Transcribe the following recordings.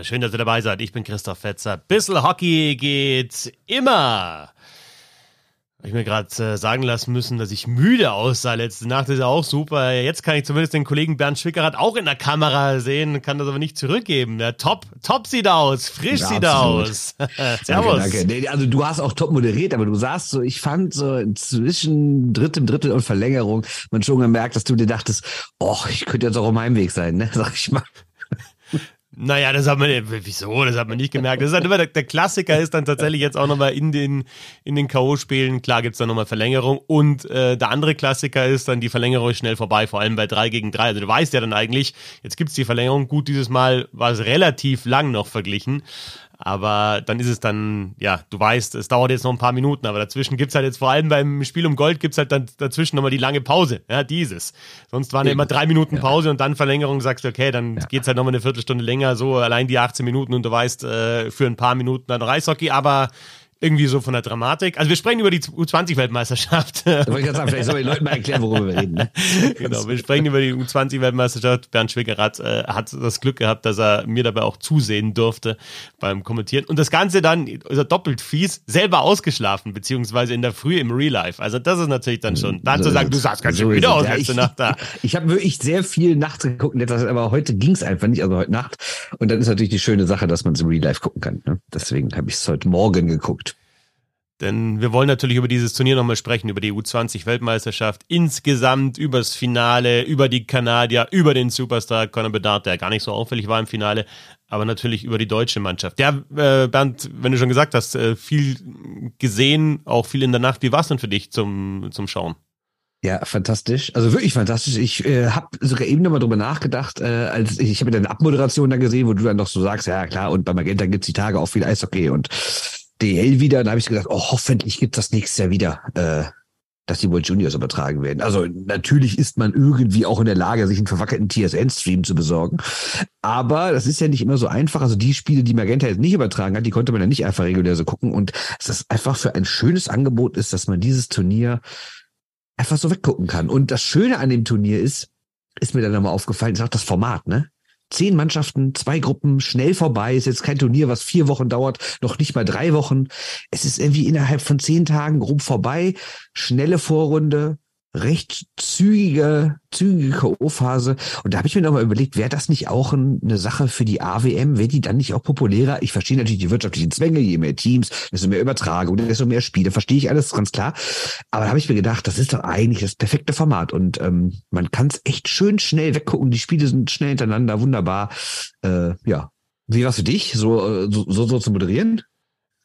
ja, schön, dass ihr dabei seid. Ich bin Christoph Fetzer. Bissl Hockey geht immer. Habe ich mir gerade äh, sagen lassen müssen, dass ich müde aussah letzte Nacht. Das ist ja auch super. Jetzt kann ich zumindest den Kollegen Bernd Schwickerath auch in der Kamera sehen, kann das aber nicht zurückgeben. Der top, top sieht aus, frisch ja, sieht absolut. aus. Servus. Danke, danke. Also du hast auch top moderiert, aber du saßt so, ich fand so zwischen drittem Drittel und Verlängerung man schon gemerkt, dass du dir dachtest, oh, ich könnte jetzt auch um Heimweg sein, ne? Sag ich mal. Naja, das hat man, wieso, das hat man nicht gemerkt. Das ist immer, der, der Klassiker ist dann tatsächlich jetzt auch nochmal in den, in den K.O.-Spielen, klar gibt's da nochmal Verlängerung und äh, der andere Klassiker ist dann, die Verlängerung ist schnell vorbei, vor allem bei 3 gegen 3. Also du weißt ja dann eigentlich, jetzt gibt's die Verlängerung, gut, dieses Mal war es relativ lang noch verglichen, aber dann ist es dann, ja, du weißt, es dauert jetzt noch ein paar Minuten, aber dazwischen gibt's halt jetzt vor allem beim Spiel um Gold gibt's halt dann dazwischen nochmal die lange Pause. Ja, dieses. Sonst waren ja immer drei Minuten Pause ja. und dann Verlängerung, sagst du, okay, dann ja. geht's halt nochmal eine Viertelstunde länger, so allein die 18 Minuten und du weißt, äh, für ein paar Minuten dann Reishockey, aber irgendwie so von der Dramatik. Also wir sprechen über die U20-Weltmeisterschaft. Da wollte ich gerade sagen, vielleicht soll ich den Leuten mal erklären, worüber wir reden. Ne? genau, wir sprechen über die U20-Weltmeisterschaft. Bernd Schwickerath äh, hat das Glück gehabt, dass er mir dabei auch zusehen durfte beim Kommentieren. Und das Ganze dann, ist er doppelt fies, selber ausgeschlafen, beziehungsweise in der Früh im Real Life. Also das ist natürlich dann schon, da zu sagen, du sahst ganz schön so wieder aus ja, letzte Nacht da. Ich, ich habe wirklich sehr viel nachts geguckt, aber heute ging es einfach nicht, also heute Nacht. Und dann ist natürlich die schöne Sache, dass man es im Real Life gucken kann. Ne? Deswegen habe ich es heute Morgen geguckt. Denn wir wollen natürlich über dieses Turnier nochmal sprechen, über die U20-Weltmeisterschaft insgesamt, übers Finale, über die Kanadier, über den Superstar Conor Bedard, der gar nicht so auffällig war im Finale, aber natürlich über die deutsche Mannschaft. Ja, äh, Bernd, wenn du schon gesagt hast, äh, viel gesehen, auch viel in der Nacht. Wie war es denn für dich zum, zum Schauen? Ja, fantastisch. Also wirklich fantastisch. Ich äh, habe sogar eben nochmal drüber nachgedacht, äh, als ich, ich habe deine Abmoderation da gesehen, wo du dann noch so sagst, ja klar, und bei Magenta gibt's die Tage auch viel Eishockey und DL wieder. Da habe ich gedacht, oh, hoffentlich gibt das nächstes Jahr wieder, äh, dass die World Juniors übertragen werden. Also natürlich ist man irgendwie auch in der Lage, sich einen verwackelten TSN-Stream zu besorgen. Aber das ist ja nicht immer so einfach. Also die Spiele, die Magenta jetzt nicht übertragen hat, die konnte man ja nicht einfach regulär so gucken. Und es ist einfach für ein schönes Angebot ist, dass man dieses Turnier einfach so weggucken kann. Und das Schöne an dem Turnier ist, ist mir dann nochmal aufgefallen, ist auch das Format, ne? Zehn Mannschaften, zwei Gruppen, schnell vorbei. Ist jetzt kein Turnier, was vier Wochen dauert, noch nicht mal drei Wochen. Es ist irgendwie innerhalb von zehn Tagen grob vorbei. Schnelle Vorrunde, recht zügige, zügige K.O.-Phase. Und da habe ich mir nochmal überlegt, wäre das nicht auch eine Sache für die AWM? Wäre die dann nicht auch populärer? Ich verstehe natürlich die wirtschaftlichen Zwänge, je mehr Teams, desto mehr Übertragung, desto mehr Spiele, verstehe ich alles ganz klar. Aber da habe ich mir gedacht, das ist doch eigentlich das perfekte Format. Und ähm, man kann es echt schön schnell weggucken. Die Spiele sind schnell hintereinander, wunderbar. Äh, ja. Wie war's für dich, äh, so, so, so zu moderieren?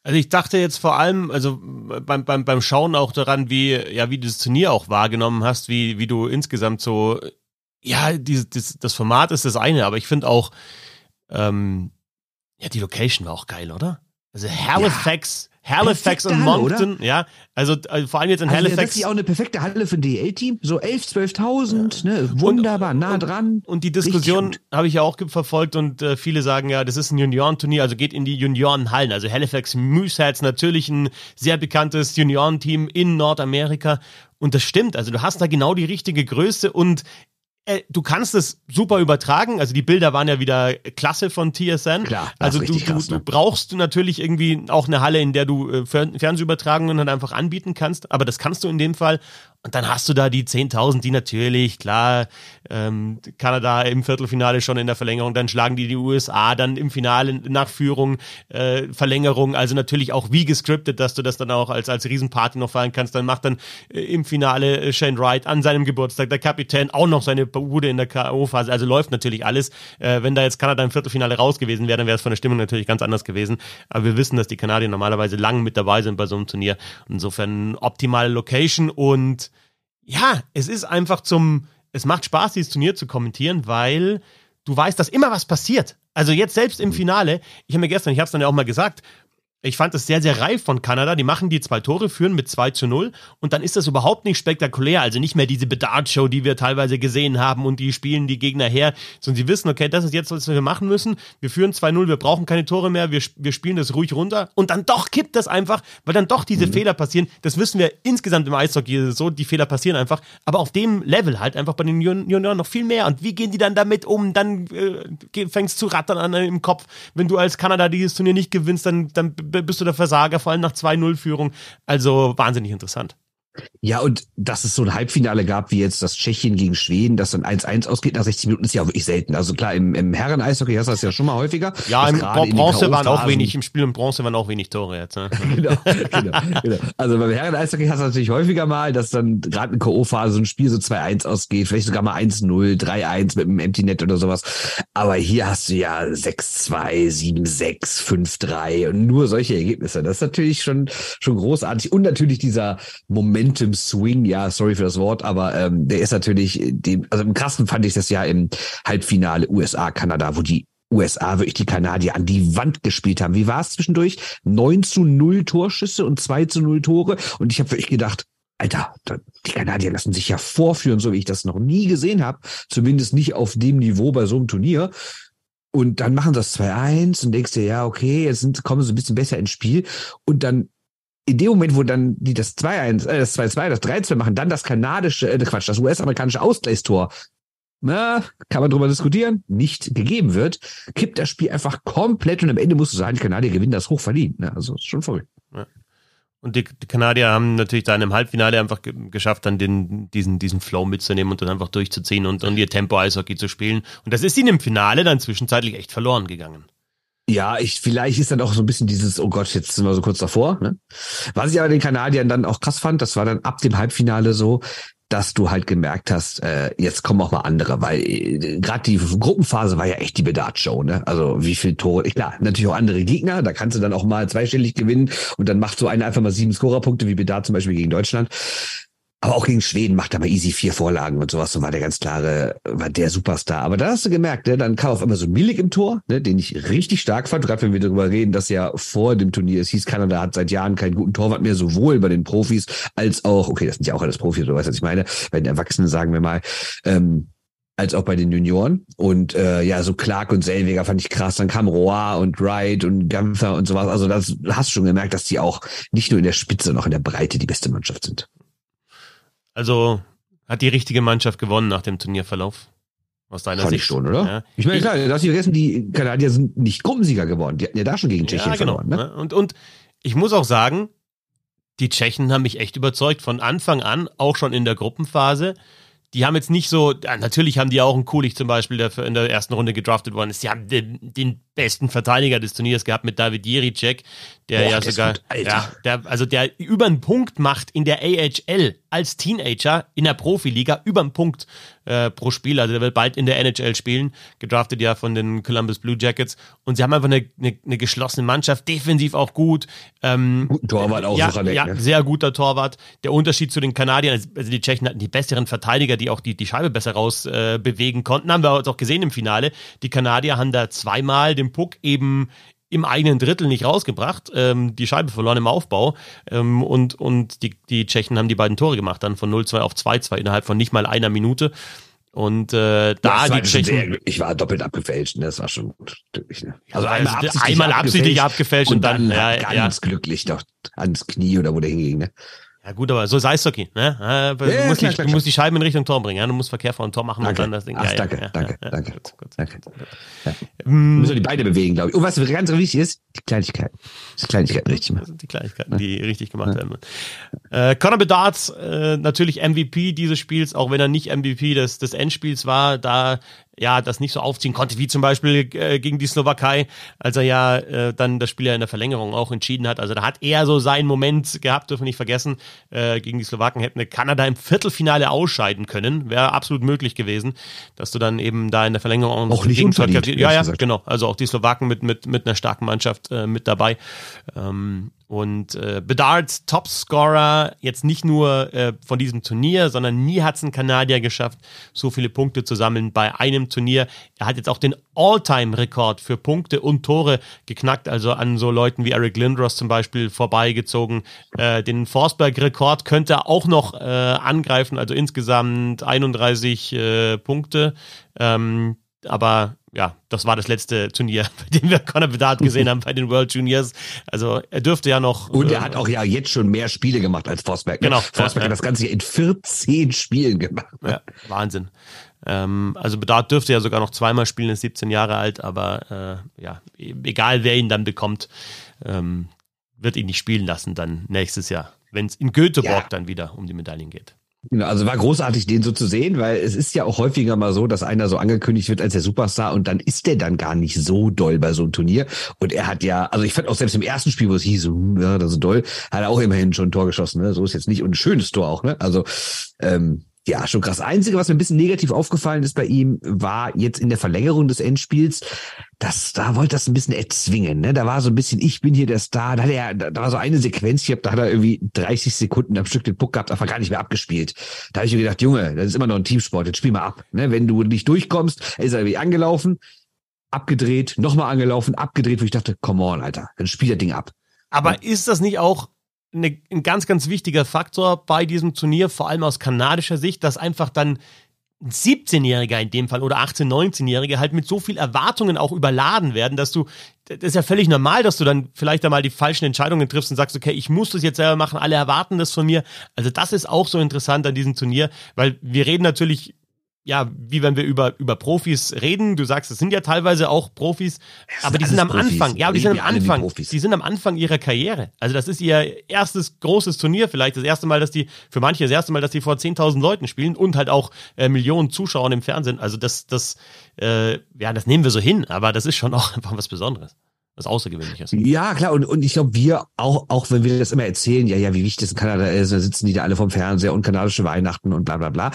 Also ich dachte jetzt vor allem, also beim, beim, beim Schauen auch daran, wie, ja, wie du das Turnier auch wahrgenommen hast, wie, wie du insgesamt so, ja, dieses, das, das Format ist das eine, aber ich finde auch, ähm, ja, die Location war auch geil, oder? Also Halifax, ja. Halifax und Moncton, Halle, ja. Also, also, vor allem jetzt in also Halifax. Das ist ja auch eine perfekte Halle für ein DL-Team. So 11, 12.000, ja. ne? Wunderbar, und, nah dran. Und, und die Diskussion habe ich ja auch verfolgt und äh, viele sagen ja, das ist ein Juniorenturnier, also geht in die Juniorenhallen. Also Halifax Mooseheads natürlich ein sehr bekanntes Juniorenteam in Nordamerika. Und das stimmt. Also du hast da genau die richtige Größe und äh, du kannst es super übertragen. Also die Bilder waren ja wieder klasse von TSN. Klar, also du, krass, du, ne? du brauchst natürlich irgendwie auch eine Halle, in der du äh, Fernsehübertragungen dann einfach anbieten kannst. Aber das kannst du in dem Fall. Und dann hast du da die 10.000, die natürlich, klar, ähm, Kanada im Viertelfinale schon in der Verlängerung, dann schlagen die die USA, dann im Finale nach Führung, äh, Verlängerung, also natürlich auch wie gescriptet, dass du das dann auch als, als Riesenparty noch feiern kannst. Dann macht dann äh, im Finale äh, Shane Wright an seinem Geburtstag der Kapitän auch noch seine Bude in der K.O.-Phase, also läuft natürlich alles. Äh, wenn da jetzt Kanada im Viertelfinale raus gewesen wäre, dann wäre es von der Stimmung natürlich ganz anders gewesen. Aber wir wissen, dass die Kanadier normalerweise lang mit dabei sind bei so einem Turnier. Insofern optimale Location und ja, es ist einfach zum, es macht Spaß, dieses Turnier zu kommentieren, weil du weißt, dass immer was passiert. Also jetzt selbst im Finale, ich habe mir gestern, ich habe es dann ja auch mal gesagt, ich fand das sehr, sehr reif von Kanada. Die machen die zwei Tore, führen mit 2 zu 0 und dann ist das überhaupt nicht spektakulär. Also nicht mehr diese Bedard-Show, die wir teilweise gesehen haben und die spielen die Gegner her, sondern sie wissen, okay, das ist jetzt, was wir machen müssen. Wir führen 2-0, wir brauchen keine Tore mehr, wir, wir spielen das ruhig runter und dann doch kippt das einfach, weil dann doch diese mhm. Fehler passieren. Das wissen wir insgesamt im Eishockey so, die Fehler passieren einfach. Aber auf dem Level halt einfach bei den Junioren noch viel mehr. Und wie gehen die dann damit um? Dann äh, fängst du rattern an im Kopf. Wenn du als Kanada dieses Turnier nicht gewinnst, dann, dann bist du der Versager, vor allem nach 2-0-Führung. Also wahnsinnig interessant. Ja, und dass es so ein Halbfinale gab, wie jetzt das Tschechien gegen Schweden, das dann 1-1 ausgeht nach 60 Minuten, ist ja auch wirklich selten. Also klar, im, im Herren-Eishockey hast du das ja schon mal häufiger. Ja, im Bronze waren auch wenig, im Spiel im Bronze waren auch wenig Tore jetzt. Ne? genau, genau, genau. Also beim Herren-Eishockey hast du natürlich häufiger mal, dass dann gerade in K.O.-Phase so ein Spiel so 2-1 ausgeht, vielleicht sogar mal 1-0, 3-1 mit einem Empty Net oder sowas. Aber hier hast du ja 6-2, 7-6, 5-3 und nur solche Ergebnisse. Das ist natürlich schon, schon großartig. Und natürlich dieser Moment, Momentum Swing, ja, sorry für das Wort, aber ähm, der ist natürlich, dem, also im krassen fand ich das ja im Halbfinale USA, Kanada, wo die USA wirklich die Kanadier an die Wand gespielt haben. Wie war es zwischendurch? 9 zu 0 Torschüsse und 2 zu 0 Tore. Und ich habe wirklich gedacht, Alter, die Kanadier lassen sich ja vorführen, so wie ich das noch nie gesehen habe. Zumindest nicht auf dem Niveau bei so einem Turnier. Und dann machen das 2-1 und denkst dir, ja, okay, jetzt sind, kommen sie ein bisschen besser ins Spiel. Und dann in dem Moment, wo dann die das 2-1, äh, das 2-2, das 3-2 machen, dann das kanadische, äh, Quatsch, das US-amerikanische Ausgleichstor, na, kann man drüber diskutieren, nicht gegeben wird, kippt das Spiel einfach komplett und am Ende musst du sagen, die Kanadier gewinnen das hoch verdient. Ne? Also schon verrückt. Ja. Und die, die, Kanadier haben natürlich da im Halbfinale einfach ge geschafft, dann den, diesen, diesen Flow mitzunehmen und dann einfach durchzuziehen und, und ihr Tempo-Eishockey zu spielen. Und das ist ihnen im Finale dann zwischenzeitlich echt verloren gegangen. Ja, ich, vielleicht ist dann auch so ein bisschen dieses, oh Gott, jetzt sind wir so kurz davor. Ne? Was ich aber den Kanadiern dann auch krass fand, das war dann ab dem Halbfinale so, dass du halt gemerkt hast, äh, jetzt kommen auch mal andere, weil äh, gerade die Gruppenphase war ja echt die Bedard-Show, ne? Also wie viel Tore, klar, natürlich auch andere Gegner, da kannst du dann auch mal zweistellig gewinnen und dann macht so einer einfach mal sieben Scorerpunkte wie Bedard zum Beispiel gegen Deutschland. Aber auch gegen Schweden macht er mal easy vier Vorlagen und sowas und war der ganz klare, war der Superstar. Aber da hast du gemerkt, ne, dann kam auf einmal so Milik im Tor, ne, den ich richtig stark fand, gerade wenn wir darüber reden, dass ja vor dem Turnier, es hieß, Kanada hat seit Jahren keinen guten Torwart mehr, sowohl bei den Profis als auch, okay, das sind ja auch alles Profis, du weißt, was ich meine, bei den Erwachsenen sagen wir mal, ähm, als auch bei den Junioren. Und äh, ja, so Clark und Selweger fand ich krass. Dann kam Roy und Wright und Gampfer und sowas. Also das hast du schon gemerkt, dass die auch nicht nur in der Spitze, noch in der Breite die beste Mannschaft sind. Also hat die richtige Mannschaft gewonnen nach dem Turnierverlauf? Aus deiner Fand Sicht ich schon, oder? Ja. Ich meine, klar, dass sie vergessen, die Kanadier sind nicht Gruppensieger geworden. Die hatten ja da schon gegen Tschechien ja, genau. verloren. Ne? Und, und ich muss auch sagen, die Tschechen haben mich echt überzeugt. Von Anfang an, auch schon in der Gruppenphase. Die haben jetzt nicht so, natürlich haben die auch einen Kulich zum Beispiel, der in der ersten Runde gedraftet worden ist. Die haben den, den besten Verteidiger des Turniers gehabt mit David Jiricek, der Boah, ja sogar, gut, ja, der, also der über einen Punkt macht in der AHL als Teenager in der Profiliga über einen Punkt äh, pro Spiel. Also der wird bald in der NHL spielen, gedraftet ja von den Columbus Blue Jackets. Und sie haben einfach eine, eine, eine geschlossene Mannschaft, defensiv auch gut. Ähm, Guten Torwart auch ja, so ja, ne? sehr guter Torwart. Der Unterschied zu den Kanadiern, also die Tschechen hatten die besseren Verteidiger, die auch die, die Scheibe besser raus äh, bewegen konnten. Haben wir auch gesehen im Finale. Die Kanadier haben da zweimal den Puck eben im eigenen Drittel nicht rausgebracht, ähm, die Scheibe verloren im Aufbau ähm, und, und die, die Tschechen haben die beiden Tore gemacht, dann von 0-2 auf 2-2 innerhalb von nicht mal einer Minute. Und äh, da die Tschechen. ich war doppelt abgefälscht, ne? das war schon glücklich. Ne? Also einmal absichtlich, einmal absichtlich abgefälscht und, und dann, dann ja, ganz ja. glücklich doch ans Knie oder wo der hinging. Ne? Ja gut, aber so ist Eishockey. Ne? Du, Ja, musst, klar, die, klar, du musst die Scheiben in Richtung Tor bringen. Ja? Du musst Verkehr vor ein Tor machen Danke. und dann das Ding. Ach, ja, danke, ja, danke, ja, danke. Gut, gut. Danke. Ja. Wir Mm, müssen die Beine bewegen, glaube ich. Und was ganz wichtig ist, die Kleinigkeiten. Die Kleinigkeiten richtig Das machen. sind die Kleinigkeiten, die richtig gemacht werden. Äh, Conor Bedard, äh, natürlich MVP dieses Spiels, auch wenn er nicht MVP des, des Endspiels war, da ja das nicht so aufziehen konnte, wie zum Beispiel äh, gegen die Slowakei, als er ja äh, dann das Spiel ja in der Verlängerung auch entschieden hat. Also da hat er so seinen Moment gehabt, dürfen wir nicht vergessen. Äh, gegen die Slowaken hätten Kanada im Viertelfinale ausscheiden können. Wäre absolut möglich gewesen, dass du dann eben da in der Verlängerung Auch nicht gegen unverdient, Ja, ja, gesagt. genau. Also auch die Slowaken mit, mit, mit einer starken Mannschaft äh, mit dabei. Ähm, und äh, Bedard, Topscorer, jetzt nicht nur äh, von diesem Turnier, sondern nie hat es ein Kanadier geschafft, so viele Punkte zu sammeln bei einem Turnier. Er hat jetzt auch den All-Time-Rekord für Punkte und Tore geknackt, also an so Leuten wie Eric Lindros zum Beispiel vorbeigezogen. Äh, den Forsberg-Rekord könnte er auch noch äh, angreifen, also insgesamt 31 äh, Punkte. Ähm, aber ja, das war das letzte Turnier, bei dem wir Conor Bedard gesehen haben bei den World Juniors. Also er dürfte ja noch. Und äh, er hat auch ja jetzt schon mehr Spiele gemacht als Forsberg. Ne? Genau. Forsberg Ja, ja. hat das Ganze hier in 14 Spielen gemacht. Ja, Wahnsinn. Ähm, also Bedard dürfte ja sogar noch zweimal spielen, ist 17 Jahre alt, aber äh, ja, egal wer ihn dann bekommt, ähm, wird ihn nicht spielen lassen dann nächstes Jahr, wenn es in Göteborg Ja. dann wieder um die Medaillen geht. Genau, also war großartig, den so zu sehen, weil es ist ja auch häufiger mal so, dass einer so angekündigt wird als der Superstar und dann ist der dann gar nicht so doll bei so einem Turnier. Und er hat ja, also ich fand auch selbst im ersten Spiel, wo es hieß, hm, ja, das ist doll, hat er auch immerhin schon ein Tor geschossen. Ne? So ist jetzt nicht und ein schönes Tor auch. Ne? Also ähm, ja, schon krass. Einzige, was mir ein bisschen negativ aufgefallen ist bei ihm, war jetzt in der Verlängerung des Endspiels, dass da wollte das ein bisschen erzwingen. Ne? Da war so ein bisschen, ich bin hier der Star. Da, hat er, da war so eine Sequenz, ich hab, da hat er irgendwie 30 Sekunden am Stück den Puck gehabt, einfach gar nicht mehr abgespielt. Da habe ich mir gedacht, Junge, das ist immer noch ein Teamsport, jetzt spiel mal ab. Ne? Wenn du nicht durchkommst, ist er irgendwie angelaufen, abgedreht, nochmal angelaufen, abgedreht, wo ich dachte, come on, Alter, dann spiel das Ding ab. Aber ist das nicht auch eine, ein ganz, ganz wichtiger Faktor bei diesem Turnier, vor allem aus kanadischer Sicht, dass einfach dann ein 17-Jähriger in dem Fall oder 18-, 19-Jährige halt mit so viel Erwartungen auch überladen werden, dass du, das ist ja völlig normal, dass du dann vielleicht einmal die falschen Entscheidungen triffst und sagst, okay, ich muss das jetzt selber machen, alle erwarten das von mir. Also das ist auch so interessant an diesem Turnier, weil wir reden natürlich ja, wie wenn wir über, über Profis reden. Du sagst, es sind ja teilweise auch Profis, aber die sind am Profis. Anfang. Ja, aber die sind am Anfang. Die sind am Anfang ihrer Karriere. Also das ist ihr erstes großes Turnier vielleicht. Das erste Mal, dass die, für manche das erste Mal, dass die vor 10.000 Leuten spielen und halt auch äh, Millionen Zuschauern im Fernsehen. Also das, das, äh, ja, das nehmen wir so hin. Aber das ist schon auch einfach was Besonderes. Was Außergewöhnliches. Ja, klar, und, und ich glaube, wir auch, auch wenn wir das immer erzählen, ja, ja, wie wichtig es in Kanada ist, da sitzen die da alle vom Fernseher und kanadische Weihnachten und bla bla bla.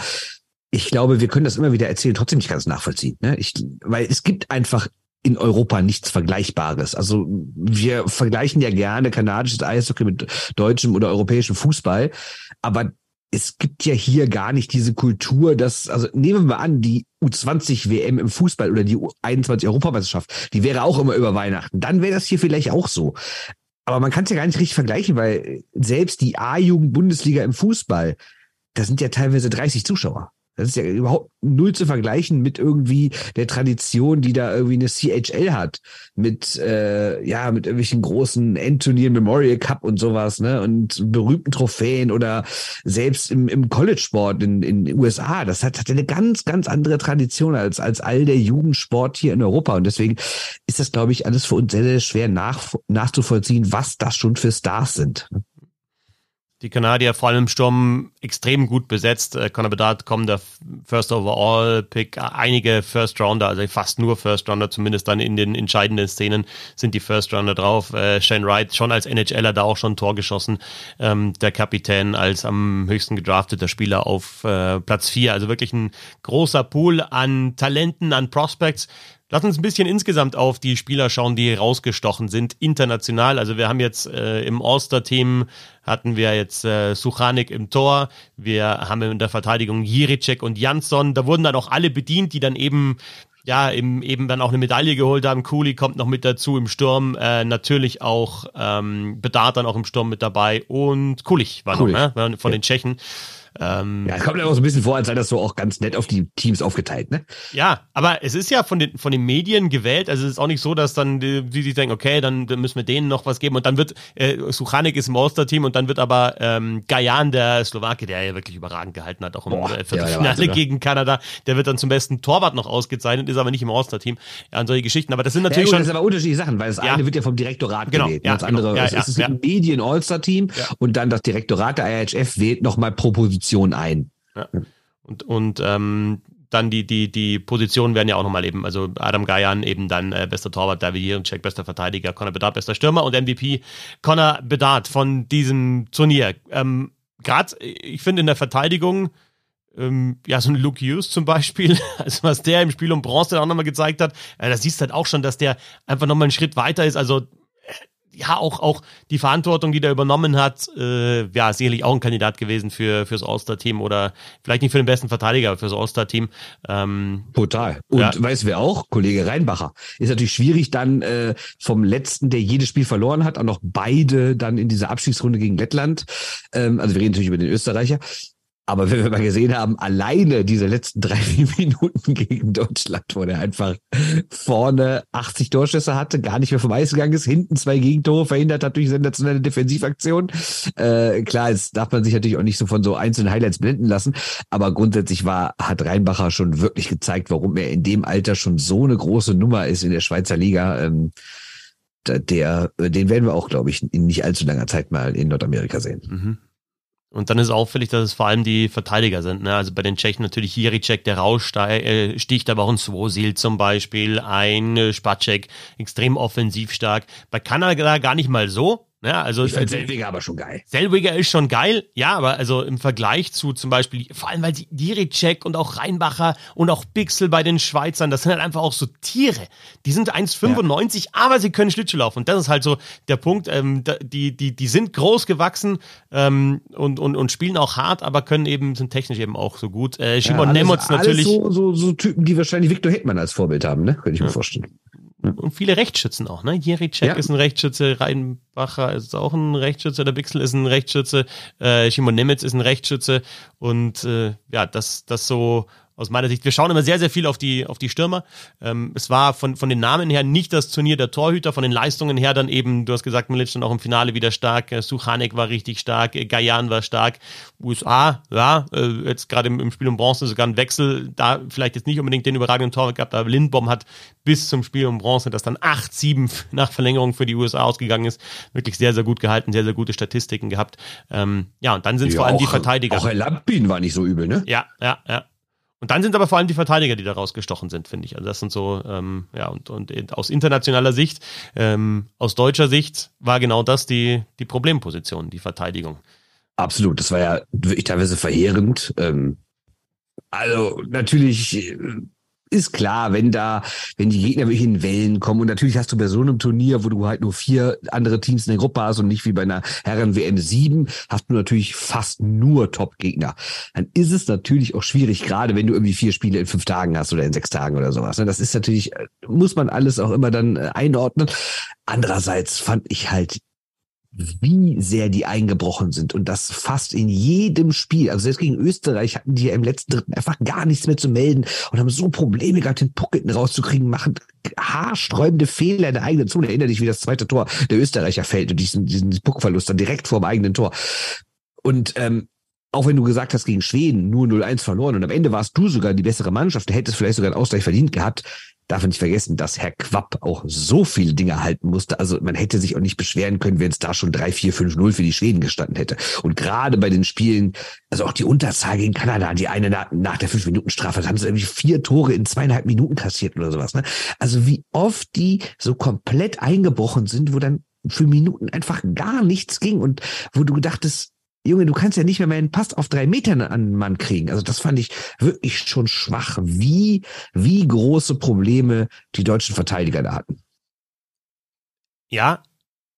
Ich glaube, wir können das immer wieder erzählen, trotzdem nicht ganz nachvollziehen. Ne? Ich, weil es gibt einfach in Europa nichts Vergleichbares. Also wir vergleichen ja gerne kanadisches Eishockey mit deutschem oder europäischem Fußball, aber es gibt ja hier gar nicht diese Kultur, dass, also nehmen wir an, die U20 WM im Fußball oder die U21 Europameisterschaft, die wäre auch immer über Weihnachten. Dann wäre das hier vielleicht auch so. Aber man kann es ja gar nicht richtig vergleichen, weil selbst die A-Jugend-Bundesliga im Fußball, da sind ja teilweise 30 Zuschauer. Das ist ja überhaupt null zu vergleichen mit irgendwie der Tradition, die da irgendwie eine CHL hat. Mit, äh, ja, mit irgendwelchen großen Endturnieren, Memorial Cup und sowas, ne? Und berühmten Trophäen oder selbst im, im College-Sport in, in den USA. Das hat, hat eine ganz, ganz andere Tradition als, als all der Jugendsport hier in Europa. Und deswegen ist das, glaube ich, alles für uns sehr, sehr schwer nach, nachzuvollziehen, was das schon für Stars sind. ne? Die Kanadier vor allem im Sturm extrem gut besetzt. Äh, Conor Bedard der First Overall Pick, einige First Rounder, also fast nur First Rounder, zumindest dann in den entscheidenden Szenen sind die First Rounder drauf. Äh, Shane Wright schon als NHLer da auch schon ein Tor geschossen. Ähm, der Kapitän als am höchsten gedrafteter Spieler auf äh, Platz vier. Also wirklich ein großer Pool an Talenten, an Prospects. Lass uns ein bisschen insgesamt auf die Spieler schauen, die rausgestochen sind, international. Also wir haben jetzt äh, im All-Star-Team hatten wir jetzt äh, Suchanik im Tor, wir haben in der Verteidigung Jiricek und Jansson. Da wurden dann auch alle bedient, die dann eben ja, im, eben dann auch eine Medaille geholt haben. Cooley kommt noch mit dazu im Sturm. Äh, natürlich auch ähm, Bedard dann auch im Sturm mit dabei und Kulich war Kulich. noch, ne? von Ja. den Tschechen. Ähm, ja, es kommt auch so ein bisschen vor, als sei das so auch ganz nett auf die Teams aufgeteilt, ne? Ja, aber es ist ja von den, von den Medien gewählt, also es ist auch nicht so, dass dann die, die sich denken, okay, dann, dann müssen wir denen noch was geben. Und dann wird, äh, Suchanik ist im All-Star-Team und dann wird aber ähm, Gajan, der Slowake, der ja wirklich überragend gehalten hat, auch im Boah, Viertelfinale ja, gegen Kanada, der wird dann zum besten Torwart noch ausgezeichnet, ist aber nicht im All-Star-Team. Ja, und solche Geschichten, aber das sind natürlich ja, gut, schon... Das sind aber unterschiedliche Sachen, weil das ja. eine wird ja vom Direktorat genau, gewählt, ja, das andere genau, ja, es ist ein Medien-All-Star-Team und dann das Direktorat der IHF wählt nochmal pro Position ein. Ja. Und, und ähm, dann die, die, die Positionen werden ja auch nochmal eben, also Adam Gajan eben dann äh, bester Torwart, David Jirenczek, bester Verteidiger, Conor Bedard, bester Stürmer und MVP Conor Bedard von diesem Turnier. Ähm, Gerade, ich finde in der Verteidigung, ähm, ja, so ein Luke Hughes zum Beispiel, also was der im Spiel um Bronze auch nochmal gezeigt hat, äh, da siehst du halt auch schon, dass der einfach nochmal einen Schritt weiter ist, also ja, auch, auch die Verantwortung, die der übernommen hat, äh, ja, sicherlich auch ein Kandidat gewesen für fürs All-Star-Team oder vielleicht nicht für den besten Verteidiger, aber fürs All-Star-Team. Ähm, Total. Und ja. weißt wer auch? Kollege Reinbacher. Ist natürlich schwierig dann äh, vom letzten, der jedes Spiel verloren hat, auch noch beide dann in dieser Abschiedsrunde gegen Lettland. Ähm, also wir reden natürlich über den Österreicher. Aber wenn wir mal gesehen haben, alleine diese letzten drei Minuten gegen Deutschland, wo der einfach vorne 80 Torschüsse hatte, gar nicht mehr vom Eis gegangen ist, hinten zwei Gegentore verhindert hat durch sensationelle Defensivaktionen. Äh, klar, jetzt darf man sich natürlich auch nicht so von so einzelnen Highlights blenden lassen. Aber grundsätzlich war, hat Rheinbacher schon wirklich gezeigt, warum er in dem Alter schon so eine große Nummer ist in der Schweizer Liga. Ähm, der, den werden wir auch, glaube ich, in nicht allzu langer Zeit mal in Nordamerika sehen. Mhm. Und dann ist auffällig, dass es vor allem die Verteidiger sind. Ne? Also bei den Tschechen natürlich Jiricek, der raussticht, äh, aber auch ein Swosil zum Beispiel, ein äh, Spacek, extrem offensiv stark. Bei Kanada gar nicht mal so. Ja, also ich finde Selwiger aber schon geil. Selwiger ist schon geil, ja, aber also im Vergleich zu zum Beispiel, vor allem weil Diricek und auch Reinbacher und auch Bixel bei den Schweizern, das sind halt einfach auch so Tiere. Die sind 1,95, ja. aber sie können Schlittschuh laufen. Und das ist halt so der Punkt. Ähm, die, die, die sind groß gewachsen ähm, und, und, und spielen auch hart, aber können eben, sind technisch eben auch so gut. Äh, Shimon ja, Nemots natürlich. So, so, so Typen, die wahrscheinlich Victor Hetman als Vorbild haben, ne? Könnte ich ja. mir vorstellen. Und viele Rechtsschützen auch, ne? Jericek ja. ist ein Rechtsschütze, Reinbacher ist auch ein Rechtsschütze, der Bixel ist ein Rechtsschütze, äh, Shimon Nemitz ist ein Rechtsschütze und äh, ja, das, das so aus meiner Sicht. Wir schauen immer sehr, sehr viel auf die, auf die Stürmer. Ähm, es war von, von den Namen her nicht das Turnier der Torhüter, von den Leistungen her dann eben, du hast gesagt, Milic dann auch im Finale wieder stark, äh, Suchanek war richtig stark, äh, Gajan war stark, USA, ja, äh, jetzt gerade im, im Spiel um Bronze sogar ein Wechsel, da vielleicht jetzt nicht unbedingt den überragenden Torwart gehabt, aber Lindbom hat bis zum Spiel um Bronze, das dann 8-7 nach Verlängerung für die USA ausgegangen ist, wirklich sehr, sehr gut gehalten, sehr, sehr gute Statistiken gehabt. Ähm, ja, und dann sind es ja, vor allem auch, die Verteidiger. Auch Herr Lampin war nicht so übel, ne? Ja, ja, ja. Und dann sind aber vor allem die Verteidiger, die da rausgestochen sind, finde ich. Also das sind so, ähm, ja, und, und aus internationaler Sicht, ähm, aus deutscher Sicht war genau das die, die Problemposition, die Verteidigung. Absolut, das war ja wirklich teilweise verheerend. Ähm, also natürlich äh, ist klar, wenn da, wenn die Gegner wirklich in Wellen kommen und natürlich hast du bei so einem Turnier, wo du halt nur vier andere Teams in der Gruppe hast und nicht wie bei einer Herren WM 7, hast du natürlich fast nur Top-Gegner. Dann ist es natürlich auch schwierig, gerade wenn du irgendwie vier Spiele in fünf Tagen hast oder in sechs Tagen oder sowas. Ne? Das ist natürlich, äh, muss man alles auch immer dann äh, einordnen. Andererseits fand ich halt wie sehr die eingebrochen sind und das fast in jedem Spiel. Also selbst gegen Österreich hatten die ja im letzten Dritten einfach gar nichts mehr zu melden und haben so Probleme gehabt, den Puck hinten rauszukriegen, machen haarsträubende Fehler in der eigenen Zone. Erinnere dich, wie das zweite Tor der Österreicher fällt und diesen, diesen Puckverlust dann direkt vor dem eigenen Tor. Und ähm, auch wenn du gesagt hast, gegen Schweden nur 0-1 verloren und am Ende warst du sogar die bessere Mannschaft, hättest vielleicht sogar einen Ausgleich verdient gehabt, darf man nicht vergessen, dass Herr Quapp auch so viele Dinge halten musste. Also man hätte sich auch nicht beschweren können, wenn es da schon 3, 4, 5, 0 für die Schweden gestanden hätte. Und gerade bei den Spielen, also auch die Unterzahl gegen Kanada, die eine nach, nach der 5-Minuten-Strafe, haben sie irgendwie vier Tore in zweieinhalb Minuten kassiert oder sowas. Ne? Also wie oft die so komplett eingebrochen sind, wo dann für Minuten einfach gar nichts ging und wo du gedachtest, Junge, du kannst ja nicht mehr mehr einen Pass auf drei Metern an den Mann kriegen. Also das fand ich wirklich schon schwach, wie, wie große Probleme die deutschen Verteidiger da hatten. Ja,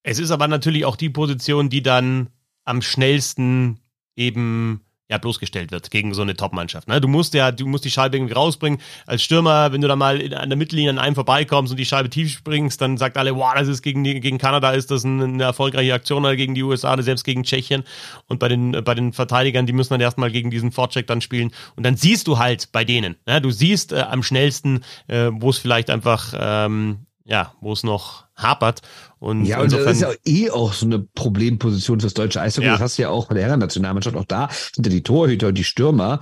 es ist aber natürlich auch die Position, die dann am schnellsten eben ja bloßgestellt wird gegen so eine Top-Mannschaft. Ne? Du musst ja, du musst die Scheibe irgendwie rausbringen. Als Stürmer, wenn du da mal in, an der Mittellinie an einem vorbeikommst und die Scheibe tief springst, dann sagt alle, wow, das ist gegen, gegen Kanada ist das eine, eine erfolgreiche Aktion oder gegen die USA oder selbst gegen Tschechien. Und bei den, bei den Verteidigern, die müssen dann erstmal gegen diesen Vorcheck dann spielen. Und dann siehst du halt bei denen. Ne? Du siehst äh, am schnellsten, äh, wo es vielleicht einfach ähm, ja, wo es noch hapert. Und ja, und das ist ja eh auch so eine Problemposition fürs deutsche Eishockey. Ja. Das hast du ja auch bei der Herren-Nationalmannschaft. Auch da sind ja die Torhüter und die Stürmer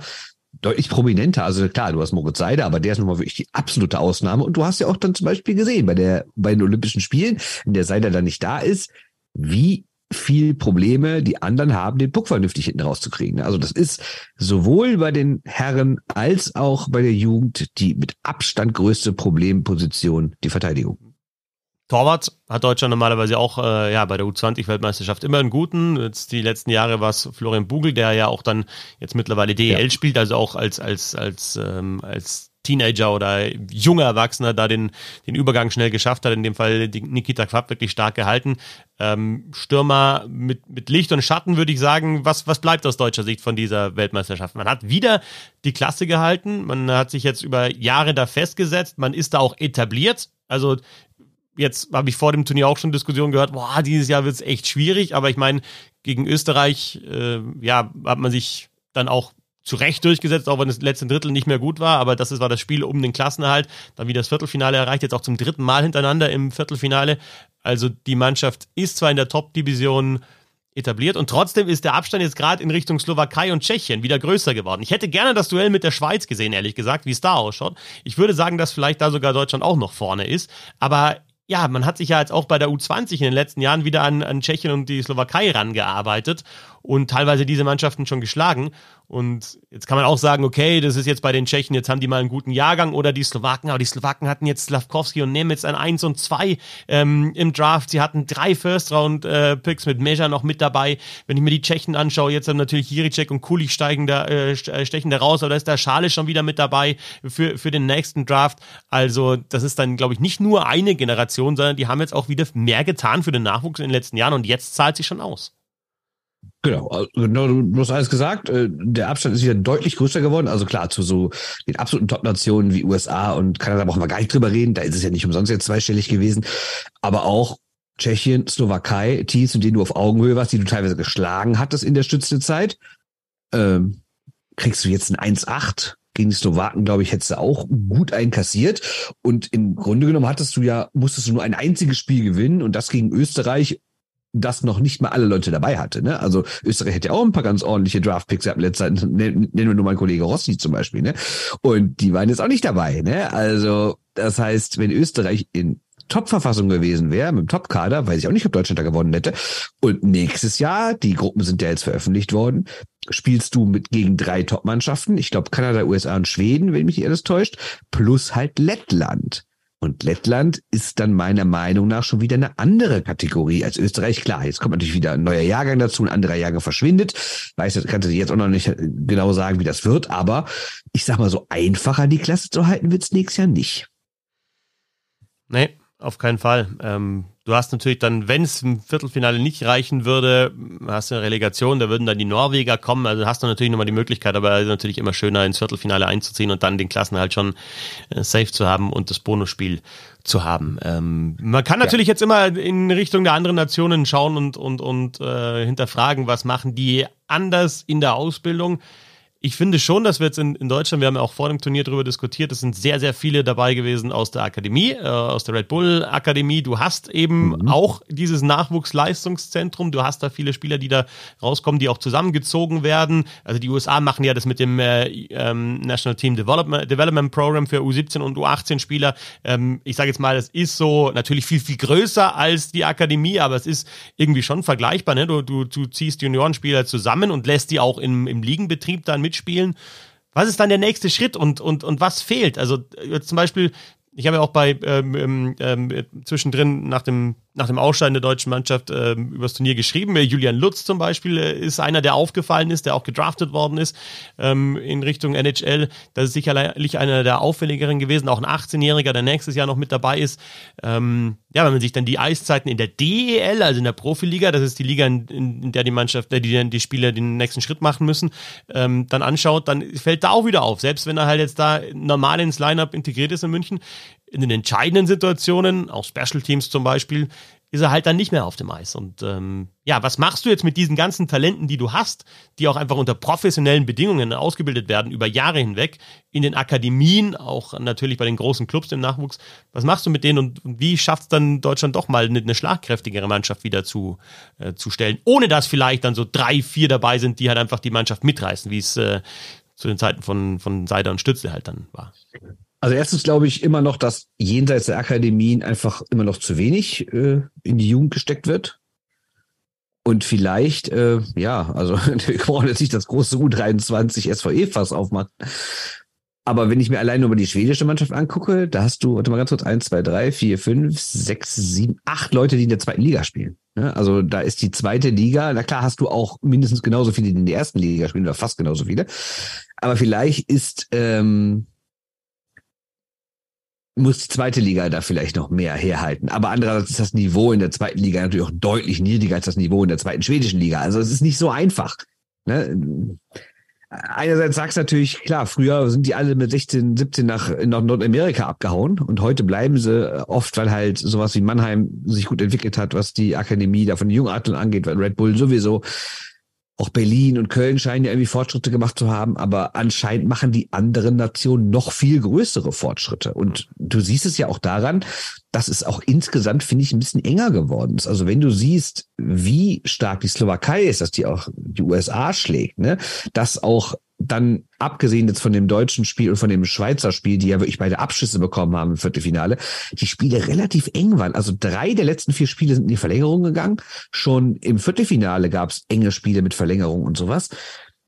deutlich prominenter. Also klar, du hast Moritz Seider, aber der ist nochmal wirklich die absolute Ausnahme. Und du hast ja auch dann zum Beispiel gesehen bei der, bei den Olympischen Spielen, wenn der Seider dann nicht da ist, wie viel Probleme die anderen haben, den Puck vernünftig hinten rauszukriegen. Also das ist sowohl bei den Herren als auch bei der Jugend die mit Abstand größte Problemposition, die Verteidigung. Torwart hat Deutschland normalerweise auch äh, ja bei der U20-Weltmeisterschaft immer einen guten. Jetzt die letzten Jahre war es Florian Bugel, der ja auch dann jetzt mittlerweile DEL ja. spielt, also auch als als als ähm, als Teenager oder junger Erwachsener da den, den Übergang schnell geschafft hat. In dem Fall Nikita Quapp wirklich stark gehalten. Ähm, Stürmer mit, mit Licht und Schatten würde ich sagen, was, was bleibt aus deutscher Sicht von dieser Weltmeisterschaft? Man hat wieder die Klasse gehalten. Man hat sich jetzt über Jahre da festgesetzt. Man ist da auch etabliert. Also jetzt habe ich vor dem Turnier auch schon Diskussionen gehört, boah, dieses Jahr wird es echt schwierig. Aber ich meine, gegen Österreich, äh, ja, hat man sich dann auch zu Recht durchgesetzt, auch wenn das letzte Drittel nicht mehr gut war, aber das war das Spiel um den Klassenerhalt, dann wieder das Viertelfinale erreicht, jetzt auch zum dritten Mal hintereinander im Viertelfinale. Also die Mannschaft ist zwar in der Top-Division etabliert und trotzdem ist der Abstand jetzt gerade in Richtung Slowakei und Tschechien wieder größer geworden. Ich hätte gerne das Duell mit der Schweiz gesehen, ehrlich gesagt, wie es da ausschaut. Ich würde sagen, dass vielleicht da sogar Deutschland auch noch vorne ist, aber ja, man hat sich ja jetzt auch bei der U20 in den letzten Jahren wieder an, an Tschechien und die Slowakei rangearbeitet und teilweise diese Mannschaften schon geschlagen. Und jetzt kann man auch sagen, okay, das ist jetzt bei den Tschechen, jetzt haben die mal einen guten Jahrgang oder die Slowaken, aber die Slowaken hatten jetzt Slavkovski und Nemitz an 1 und 2 ähm, im Draft. Sie hatten drei First-Round-Picks mit Measure noch mit dabei. Wenn ich mir die Tschechen anschaue, jetzt haben natürlich Jiricek und Kulich steigen da, äh, äh, stechen da raus, aber da ist der Schale schon wieder mit dabei für, für den nächsten Draft. Also das ist dann, glaube ich, nicht nur eine Generation, sondern die haben jetzt auch wieder mehr getan für den Nachwuchs in den letzten Jahren und jetzt zahlt sich schon aus. Genau, also, genau, du hast alles gesagt. Äh, der Abstand ist wieder deutlich größer geworden. Also klar, zu so den absoluten Top-Nationen wie USA und Kanada brauchen wir gar nicht drüber reden. Da ist es ja nicht umsonst jetzt zweistellig gewesen. Aber auch Tschechien, Slowakei, Teams, mit denen du auf Augenhöhe warst, die du teilweise geschlagen hattest in der Stützezeit. Ähm, kriegst du jetzt ein 1-8 gegen die Slowaken, glaube ich, hättest du auch gut einkassiert. Und im Grunde genommen hattest du ja, musstest du nur ein einziges Spiel gewinnen und das gegen Österreich das noch nicht mal alle Leute dabei hatte. Ne? Also Österreich hätte ja auch ein paar ganz ordentliche Draftpicks ab letzter Zeit. Nennen wir nur meinen Kollege Rossi zum Beispiel. Ne? Und die waren jetzt auch nicht dabei. Ne? Also das heißt, wenn Österreich in Top-Verfassung gewesen wäre, mit dem Top-Kader, weiß ich auch nicht, ob Deutschland da gewonnen hätte. Und nächstes Jahr, die Gruppen sind ja jetzt veröffentlicht worden, spielst du mit gegen drei Top-Mannschaften. Ich glaube Kanada, USA und Schweden, wenn mich nicht alles täuscht, plus halt Lettland. Und Lettland ist dann meiner Meinung nach schon wieder eine andere Kategorie als Österreich. Klar, jetzt kommt natürlich wieder ein neuer Jahrgang dazu, ein anderer Jahrgang verschwindet. Weiß, kannst du jetzt auch noch nicht genau sagen, wie das wird, aber ich sag mal so einfacher die Klasse zu halten wird's nächstes Jahr nicht. Nee, auf keinen Fall. Ähm, du hast natürlich dann, wenn es im Viertelfinale nicht reichen würde, hast du eine Relegation, da würden dann die Norweger kommen. Also hast du natürlich nochmal die Möglichkeit, aber es ist natürlich immer schöner, ins Viertelfinale einzuziehen und dann den Klassen halt schon äh, safe zu haben und das Bonusspiel zu haben. Ähm, man kann natürlich ja. jetzt immer in Richtung der anderen Nationen schauen und, und, und äh, hinterfragen, was machen die anders in der Ausbildung ich finde schon, dass wir jetzt in, in Deutschland, wir haben ja auch vor dem Turnier darüber diskutiert, es sind sehr, sehr viele dabei gewesen aus der Akademie, äh, aus der Red Bull Akademie. Du hast eben mhm. auch dieses Nachwuchsleistungszentrum. Du hast da viele Spieler, die da rauskommen, die auch zusammengezogen werden. Also die USA machen ja das mit dem äh, ähm, National Team Development, Development Program für U17 und U18 Spieler. Ähm, ich sage jetzt mal, es ist so natürlich viel, viel größer als die Akademie, aber es ist irgendwie schon vergleichbar. Ne? Du, du, du ziehst Juniorenspieler zusammen und lässt die auch im, im Ligenbetrieb dann mit mitspielen. Was ist dann der nächste Schritt und, und, und was fehlt? Also zum Beispiel, ich habe ja auch bei ähm, ähm, ähm, zwischendrin nach dem nach dem Ausscheiden der deutschen Mannschaft äh, übers Turnier geschrieben. Julian Lutz zum Beispiel äh, ist einer, der aufgefallen ist, der auch gedraftet worden ist ähm, in Richtung NHL. Das ist sicherlich einer der auffälligeren gewesen, auch ein 18-Jähriger, der nächstes Jahr noch mit dabei ist. Ähm, ja, wenn man sich dann die Eiszeiten in der DEL, also in der Profiliga, das ist die Liga, in, in der die Mannschaft, äh, die, die Spieler den nächsten Schritt machen müssen, ähm, dann anschaut, dann fällt da auch wieder auf. Selbst wenn er halt jetzt da normal ins Lineup integriert ist in München, in den entscheidenden Situationen, auch Special Teams zum Beispiel, ist er halt dann nicht mehr auf dem Eis. Und ähm, ja, was machst du jetzt mit diesen ganzen Talenten, die du hast, die auch einfach unter professionellen Bedingungen ausgebildet werden, über Jahre hinweg, in den Akademien, auch natürlich bei den großen Clubs im Nachwuchs. Was machst du mit denen und, wie schafft es dann Deutschland doch mal eine, eine schlagkräftigere Mannschaft wieder zu, äh, zu stellen, ohne dass vielleicht dann so drei, vier dabei sind, die halt einfach die Mannschaft mitreißen, wie es äh, zu den Zeiten von, von Seider und Stütze halt dann war. Also erstens glaube ich immer noch, dass jenseits der Akademien einfach immer noch zu wenig äh, in die Jugend gesteckt wird. Und vielleicht, äh, ja, also wir brauchen jetzt nicht das große U23 SVE-Fass aufmachen. Aber wenn ich mir allein nur mal die schwedische Mannschaft angucke, da hast du, warte mal ganz kurz, eins, zwei, drei, vier, fünf, sechs, sieben, acht Leute, die in der zweiten Liga spielen. Ja, also da ist die zweite Liga, na klar hast du auch mindestens genauso viele, die in der ersten Liga spielen, oder fast genauso viele. Aber vielleicht ist ähm, muss die zweite Liga da vielleicht noch mehr herhalten. Aber andererseits ist das Niveau in der zweiten Liga natürlich auch deutlich niedriger als das Niveau in der zweiten schwedischen Liga. Also es ist nicht so einfach. Ne? Einerseits sagst du natürlich, klar, früher sind die alle mit 16, 17 nach, nach Nordamerika abgehauen und heute bleiben sie oft, weil halt sowas wie Mannheim sich gut entwickelt hat, was die Akademie da von den Jungadlern angeht, weil Red Bull sowieso auch Berlin und Köln scheinen ja irgendwie Fortschritte gemacht zu haben, aber anscheinend machen die anderen Nationen noch viel größere Fortschritte. Und du siehst es ja auch daran, dass es auch insgesamt, finde ich, ein bisschen enger geworden ist. Also wenn du siehst, wie stark die Slowakei ist, dass die auch die USA schlägt, ne, dass auch dann abgesehen jetzt von dem deutschen Spiel und von dem Schweizer Spiel, die ja wirklich beide Abschüsse bekommen haben im Viertelfinale, die Spiele relativ eng waren. Also drei der letzten vier Spiele sind in die Verlängerung gegangen. Schon im Viertelfinale gab es enge Spiele mit Verlängerung und sowas.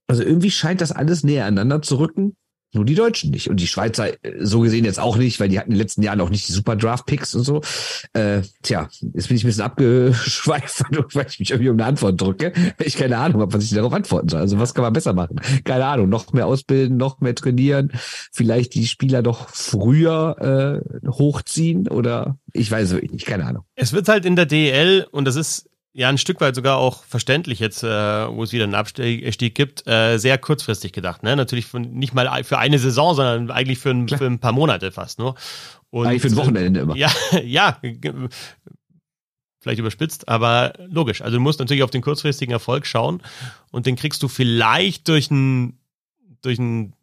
Also irgendwie scheint das alles näher aneinander zu rücken. Nur die Deutschen nicht. Und die Schweizer äh, so gesehen jetzt auch nicht, weil die hatten in den letzten Jahren auch nicht die Super Draft-Picks und so. Äh, tja, jetzt bin ich ein bisschen abgeschweift, weil ich mich irgendwie um eine Antwort drücke. Ich keine Ahnung habe, was ich darauf antworten soll. Also was kann man besser machen? Keine Ahnung. Noch mehr ausbilden, noch mehr trainieren. Vielleicht die Spieler doch früher äh, hochziehen oder ich weiß nicht. Keine Ahnung. Es wird halt in der DL und das ist ja ein Stück weit sogar auch verständlich jetzt, äh, wo es wieder einen Abstieg gibt, äh, sehr kurzfristig gedacht. Ne? Natürlich von, nicht mal für eine Saison, sondern eigentlich für ein, für ein paar Monate fast nur. Und, eigentlich für ein Wochenende immer. Ja, ja, vielleicht überspitzt, aber logisch. Also du musst natürlich auf den kurzfristigen Erfolg schauen und den kriegst du vielleicht durch einen durch einen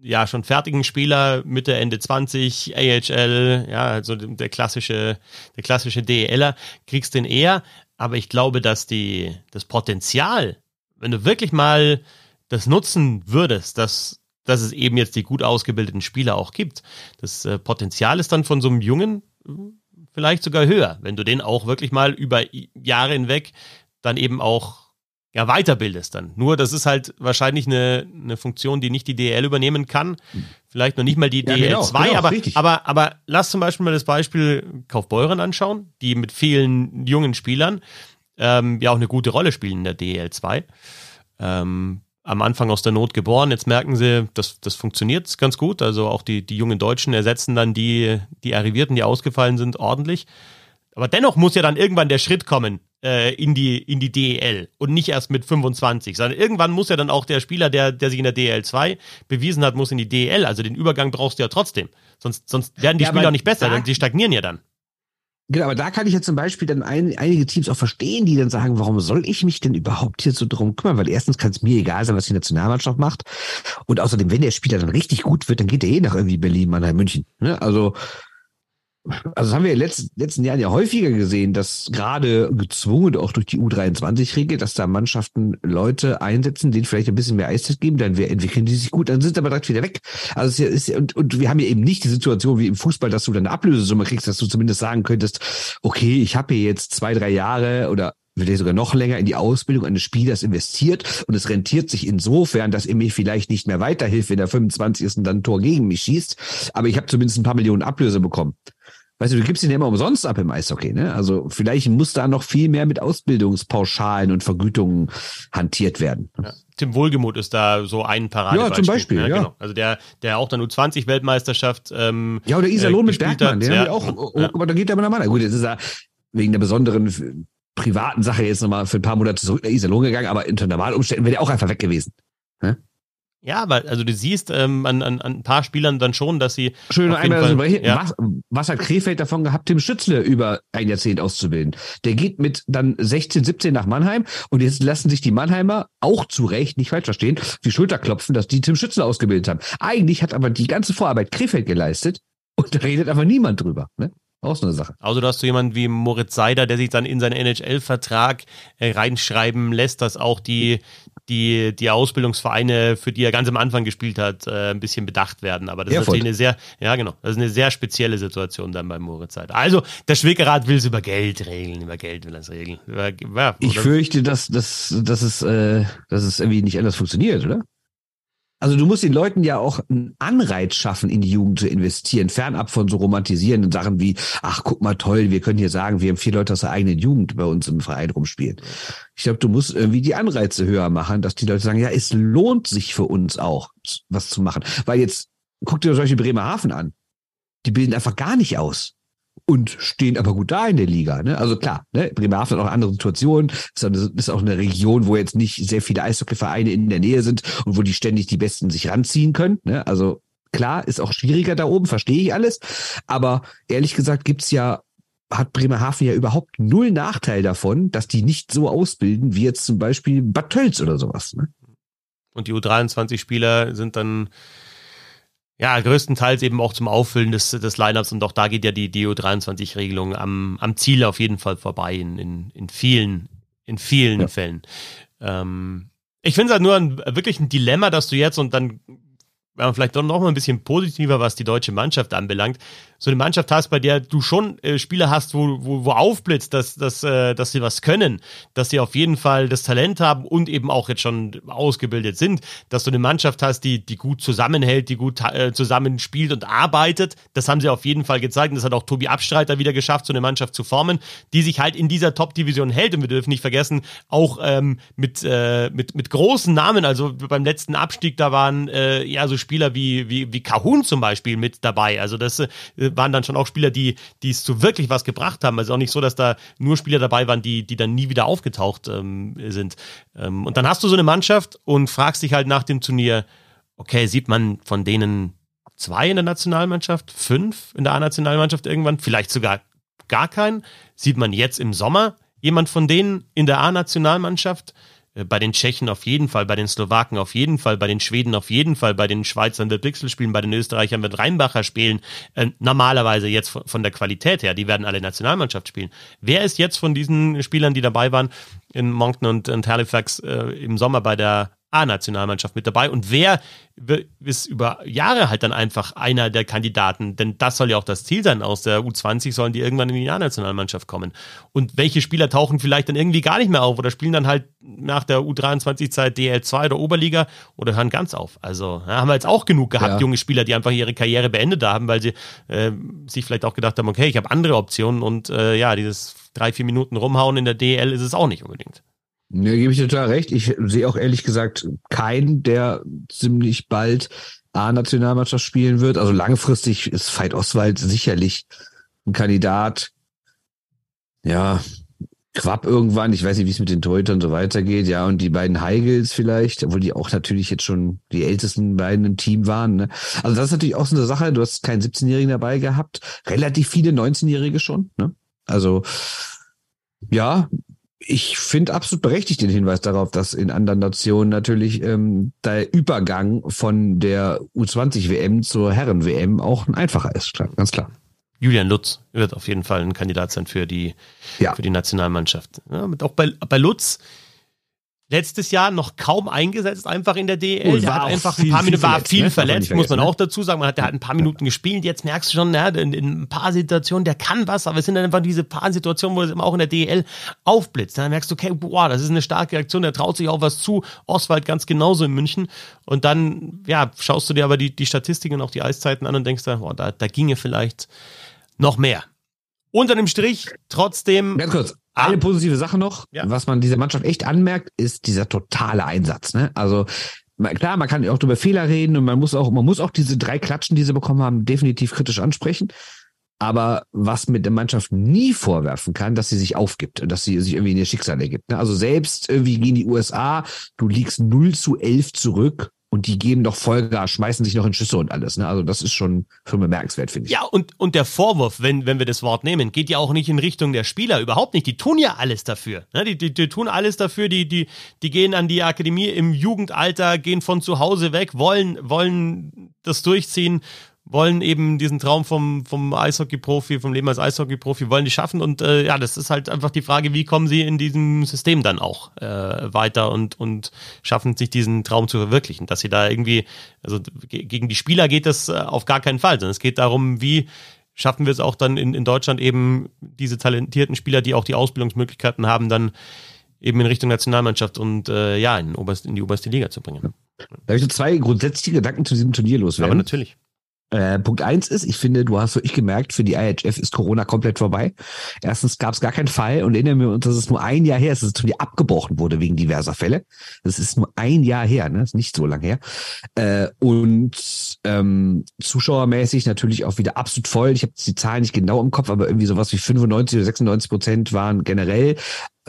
ja schon fertigen Spieler Mitte Ende 20 AHL, ja, also der klassische der klassische DELer kriegst den eher, aber ich glaube, dass die, das Potenzial, wenn du wirklich mal das nutzen würdest, dass, dass es eben jetzt die gut ausgebildeten Spieler auch gibt, das äh, Potenzial ist dann von so einem Jungen äh, vielleicht sogar höher, wenn du den auch wirklich mal über Jahre hinweg dann eben auch ja, weiterbildest dann. Nur, das ist halt wahrscheinlich eine, eine Funktion, die nicht die DL übernehmen kann. Vielleicht noch nicht mal die ja, DL2, genau, genau, aber, aber, aber lass zum Beispiel mal das Beispiel Kaufbeuren anschauen, die mit vielen jungen Spielern ähm, ja auch eine gute Rolle spielen in der DL2. Ähm, am Anfang aus der Not geboren. Jetzt merken sie, das, das funktioniert ganz gut. Also auch die, die jungen Deutschen ersetzen dann die, die Arrivierten, die ausgefallen sind, ordentlich. Aber dennoch muss ja dann irgendwann der Schritt kommen, äh, in die in die DEL und nicht erst mit 25, sondern irgendwann muss ja dann auch der Spieler, der der sich in der DEL 2 bewiesen hat, muss in die DEL. Also den Übergang brauchst du ja trotzdem. Sonst sonst werden die ja, Spieler auch nicht besser, denn die stagnieren ja dann. Genau, aber da kann ich jetzt zum Beispiel dann ein, einige Teams auch verstehen, die dann sagen, warum soll ich mich denn überhaupt hier so drum kümmern? Weil erstens kann es mir egal sein, was die Nationalmannschaft macht. Und außerdem, wenn der Spieler dann richtig gut wird, dann geht er eh nach irgendwie Berlin, Mannheim, München. Ne? Also also das haben wir in den letzten, letzten Jahren ja häufiger gesehen, dass gerade gezwungen auch durch die U23-Regel, dass da Mannschaften Leute einsetzen, denen vielleicht ein bisschen mehr Eiszeit geben, dann entwickeln die sich gut, dann sind aber direkt wieder weg. Also es ist, und, und wir haben ja eben nicht die Situation wie im Fußball, dass du dann eine Ablösesumme kriegst, dass du zumindest sagen könntest, okay, ich habe hier jetzt zwei, drei Jahre oder vielleicht sogar noch länger in die Ausbildung eines Spielers investiert und es rentiert sich insofern, dass er mir vielleicht nicht mehr weiterhilft, wenn der 25. dann ein Tor gegen mich schießt, aber ich habe zumindest ein paar Millionen Ablöse bekommen Weißt du, du gibst ihn ja immer umsonst ab im Eishockey, ne? Also vielleicht muss da noch viel mehr mit Ausbildungspauschalen und Vergütungen hantiert werden. Ja. Tim Wohlgemuth ist da so ein Paradebeispiel. Ja, zum Beispiel, ne? ja. Genau. Also der, der auch dann U20-Weltmeisterschaft ähm, Ja, oder Iserlohn äh, mit Bergmann, der ja. auch, oh, ja. aber da geht er der Mann. Gut, jetzt ist er wegen der besonderen f- privaten Sache jetzt nochmal für ein paar Monate zurück nach Iserlohn gegangen, aber unter normalen Umständen wäre der auch einfach weg gewesen. Ja, aber also du siehst ähm, an, an, an ein paar Spielern dann schon, dass sie Schön einmal Fall- also, ja. was, was hat Krefeld davon gehabt, Tim Schützle über ein Jahrzehnt auszubilden? Der geht mit dann 16, 17 nach Mannheim und jetzt lassen sich die Mannheimer auch zu Recht, nicht falsch verstehen, die Schulter klopfen, dass die Tim Schützle ausgebildet haben. Eigentlich hat aber die ganze Vorarbeit Krefeld geleistet und da redet einfach niemand drüber. Ne? Auch so eine Sache. Also du hast so jemanden wie Moritz Seider, der sich dann in seinen NHL-Vertrag äh, reinschreiben lässt, dass auch die, die, die Ausbildungsvereine, für die er ganz am Anfang gespielt hat, äh, ein bisschen bedacht werden. Aber das Erfurt. ist natürlich eine sehr, ja genau, das ist eine sehr spezielle Situation dann bei Moritz Seider. Also der Schwickerrat will es über Geld regeln, über Geld will er es regeln. Über, ja, Ich fürchte, dass, dass, dass, es, äh, dass es irgendwie nicht anders funktioniert, oder? Also du musst den Leuten ja auch einen Anreiz schaffen, in die Jugend zu investieren, fernab von so romantisierenden Sachen wie, ach guck mal toll, wir können hier sagen, wir haben vier Leute aus der eigenen Jugend bei uns im Verein rumspielen. Ich glaube, du musst irgendwie die Anreize höher machen, dass die Leute sagen, ja, es lohnt sich für uns auch, was zu machen. Weil jetzt, guck dir zum Beispiel Bremerhaven an. Die bilden einfach gar nicht aus und stehen aber gut da in der Liga. Ne? Also klar, ne? Bremerhaven hat auch eine andere Situation. Eine, ist auch eine Region, wo jetzt nicht sehr viele Eishockeyvereine in der Nähe sind und wo die ständig die Besten sich ranziehen können. Ne? Also klar, ist auch schwieriger da oben, verstehe ich alles. Aber ehrlich gesagt gibt's ja hat Bremerhaven ja überhaupt null Nachteil davon, dass die nicht so ausbilden wie jetzt zum Beispiel Bad Tölz oder sowas. Ne? Und die U23-Spieler sind dann ja größtenteils eben auch zum Auffüllen des, des Lineups und auch da geht ja die, die U23-Regelung am, am Ziel auf jeden Fall vorbei in, in, in vielen, in vielen Ja. Fällen. Ähm, ich finde es halt nur ein, wirklich ein Dilemma, dass du jetzt und dann man vielleicht doch noch mal ein bisschen positiver, was die deutsche Mannschaft anbelangt, so eine Mannschaft hast, bei der du schon äh, Spieler hast, wo, wo, wo aufblitzt, dass, dass, äh, dass sie was können, dass sie auf jeden Fall das Talent haben und eben auch jetzt schon ausgebildet sind, dass du eine Mannschaft hast, die, die gut zusammenhält, die gut äh, zusammenspielt und arbeitet. Das haben sie auf jeden Fall gezeigt. Und das hat auch Tobi Abstreiter wieder geschafft, so eine Mannschaft zu formen, die sich halt in dieser Top-Division hält. Und wir dürfen nicht vergessen, auch ähm, mit, äh, mit, mit großen Namen, also beim letzten Abstieg, da waren äh, ja so Spieler wie, wie, wie Kahun zum Beispiel mit dabei. Also das äh, waren dann schon auch Spieler, die, die es zu wirklich was gebracht haben. Also auch nicht so, dass da nur Spieler dabei waren, die, die dann nie wieder aufgetaucht ähm, sind. Ähm, und dann hast du so eine Mannschaft und fragst dich halt nach dem Turnier, okay, sieht man von denen zwei in der Nationalmannschaft, fünf in der A-Nationalmannschaft irgendwann, vielleicht sogar gar keinen. Sieht man jetzt im Sommer jemand von denen in der A-Nationalmannschaft? Äh, Bei den Tschechen auf jeden Fall, bei den Slowaken auf jeden Fall, bei den Schweden auf jeden Fall, bei den Schweizern wird Bixel spielen, bei den Österreichern wird Reinbacher spielen. Äh, normalerweise jetzt von, von der Qualität her, die werden alle Nationalmannschaft spielen. Wer ist jetzt von diesen Spielern, die dabei waren in Moncton und, und Halifax äh, im Sommer bei der A-Nationalmannschaft mit dabei und wer ist über Jahre halt dann einfach einer der Kandidaten, denn das soll ja auch das Ziel sein, aus der U20 sollen die irgendwann in die A-Nationalmannschaft kommen. Und welche Spieler tauchen vielleicht dann irgendwie gar nicht mehr auf oder spielen dann halt nach der U23-Zeit DL2 oder Oberliga oder hören ganz auf. Also ja, haben wir jetzt auch genug gehabt, Ja. junge Spieler, die einfach ihre Karriere beendet haben, weil sie äh, sich vielleicht auch gedacht haben, okay, ich habe andere Optionen und äh, ja, dieses drei, vier Minuten rumhauen in der DL ist es auch nicht unbedingt. Ne, gebe ich total recht. Ich sehe auch ehrlich gesagt keinen, der ziemlich bald A-Nationalmannschaft spielen wird. Also langfristig ist Veit Oswald sicherlich ein Kandidat. Ja, Quapp irgendwann. Ich weiß nicht, wie es mit den Torhütern so weitergeht. Ja, und die beiden Heigels vielleicht, obwohl die auch natürlich jetzt schon die ältesten beiden im Team waren. Ne? Also das ist natürlich auch so eine Sache. Du hast keinen 17-Jährigen dabei gehabt. Relativ viele 19-Jährige schon. Ne? Also ja, ich finde absolut berechtigt den Hinweis darauf, dass in anderen Nationen natürlich ähm, der Übergang von der U20-WM zur Herren-WM auch ein einfacher ist, ganz klar. Julian Lutz wird auf jeden Fall ein Kandidat sein für die, Ja. für die Nationalmannschaft. Ja, auch bei, bei Lutz letztes Jahr noch kaum eingesetzt, einfach in der DL. Und der war hat einfach viel- ein paar Minuten, war verletzt, viel ne? Verletzt, muss man auch dazu sagen. Man hat, der hat ein paar Minuten gespielt. Jetzt merkst du schon, ja, in, in ein paar Situationen, der kann was, aber es sind dann einfach diese paar Situationen, wo es immer auch in der DL aufblitzt. Dann merkst du, okay, boah, das ist eine starke Aktion, der traut sich auch was zu. Oswald ganz genauso in München. Und dann, ja, schaust du dir aber die, die Statistiken und auch die Eiszeiten an und denkst da, boah, da, da ginge vielleicht noch mehr. Unter dem Strich trotzdem. Ganz kurz, eine ah. positive Sache noch, ja. was man dieser Mannschaft echt anmerkt, ist dieser totale Einsatz. Ne? Also klar, man kann auch über Fehler reden und man muss auch, man muss auch diese drei Klatschen, die sie bekommen haben, definitiv kritisch ansprechen. Aber was mit der Mannschaft nie vorwerfen kann, dass sie sich aufgibt und dass sie sich irgendwie in ihr Schicksal ergibt. Ne? Also selbst irgendwie gegen die USA, du liegst 0 zu 11 zurück und die geben doch Vollgas, schmeißen sich noch in Schüsse und alles. Ne? Also das ist schon, schon bemerkenswert, finde ich. Ja, und, und der Vorwurf, wenn, wenn wir das Wort nehmen, geht ja auch nicht in Richtung der Spieler, überhaupt nicht. Die tun ja alles dafür. Ne? Die, die, die tun alles dafür, die, die, die gehen an die Akademie im Jugendalter, gehen von zu Hause weg, wollen, wollen das durchziehen wollen eben diesen Traum vom, vom Eishockey-Profi, vom Leben als Eishockey-Profi, wollen die schaffen. Und äh, ja, das ist halt einfach die Frage, wie kommen sie in diesem System dann auch äh, weiter und, und schaffen sich diesen Traum zu verwirklichen. Dass sie da irgendwie, also gegen die Spieler geht das äh, auf gar keinen Fall, sondern es geht darum, wie schaffen wir es auch dann in, in Deutschland eben diese talentierten Spieler, die auch die Ausbildungsmöglichkeiten haben, dann eben in Richtung Nationalmannschaft und äh, ja, in, oberst, in die oberste Liga zu bringen. Da habe ich so zwei grundsätzliche Gedanken zu diesem Turnier loswerden. Aber natürlich. Äh, Punkt eins ist, ich finde, du hast wirklich gemerkt, für die IHF ist Corona komplett vorbei. Erstens gab es gar keinen Fall und erinnern wir uns, dass es nur ein Jahr her ist, dass es Turnier abgebrochen wurde wegen diverser Fälle. Das ist nur ein Jahr her, ne? Das ist nicht so lang her. Äh, und ähm, zuschauermäßig natürlich auch wieder absolut voll. Ich habe die Zahlen nicht genau im Kopf, aber irgendwie sowas wie 95 oder 96 Prozent waren generell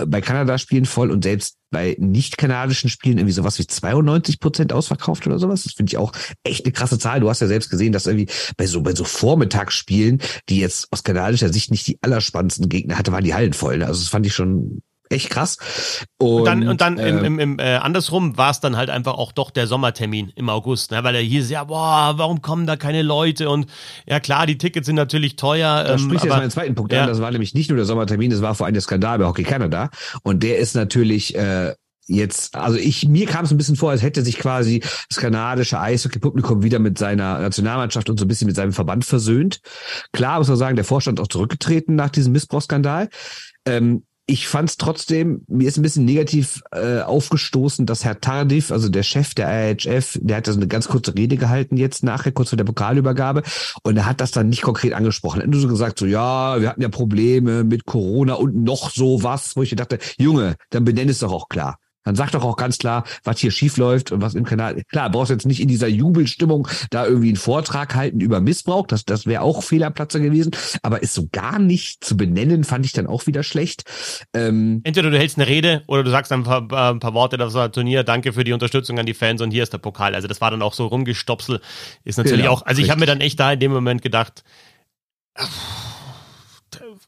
bei Kanada-Spielen voll und selbst bei nicht-kanadischen Spielen irgendwie sowas wie 92 Prozent ausverkauft oder sowas. Das finde ich auch echt eine krasse Zahl. Du hast ja selbst gesehen, dass irgendwie bei so, bei so Vormittagsspielen, die jetzt aus kanadischer Sicht nicht die allerspannendsten Gegner hatte, waren die Hallen voll. Ne? Also das fand ich schon echt krass. Und, und dann, und dann äh, im, im, im äh, andersrum war es dann halt einfach auch doch der Sommertermin im August, ne? weil er hieß, ja, boah, warum kommen da keine Leute? Und ja klar, die Tickets sind natürlich teuer. Da ähm, sprichst du jetzt meinen zweiten Punkt ja. an. Das war nämlich nicht nur der Sommertermin, das war vor allem der Skandal bei Hockey Canada. Und der ist natürlich äh, jetzt, also ich, mir kam es ein bisschen vor, als hätte sich quasi das kanadische Eishockey-Publikum wieder mit seiner Nationalmannschaft und so ein bisschen mit seinem Verband versöhnt. Klar muss man sagen, der Vorstand auch zurückgetreten nach diesem Missbrauchsskandal. Ähm, ich fand es trotzdem, mir ist ein bisschen negativ äh, aufgestoßen, dass Herr Tardif, also der Chef der IHF, der hat da so eine ganz kurze Rede gehalten jetzt nachher, kurz vor der Pokalübergabe, und er hat das dann nicht konkret angesprochen. Er hat nur so gesagt, so ja, wir hatten ja Probleme mit Corona und noch so was, wo ich dachte, Junge, dann benenn es doch auch klar. Dann sag doch auch ganz klar, was hier schief läuft und was im Kanal. Klar, brauchst jetzt nicht in dieser Jubelstimmung da irgendwie einen Vortrag halten über Missbrauch. Das, das wäre auch Fehlerplatzer gewesen. Aber ist so gar nicht zu benennen, fand ich dann auch wieder schlecht. Ähm, Entweder du hältst eine Rede oder du sagst ein paar, äh, ein paar Worte, das war Turnier, danke für die Unterstützung an die Fans und hier ist der Pokal. Also das war dann auch so rumgestopsel. Ist natürlich genau, auch, also ich habe mir dann echt da in dem Moment gedacht,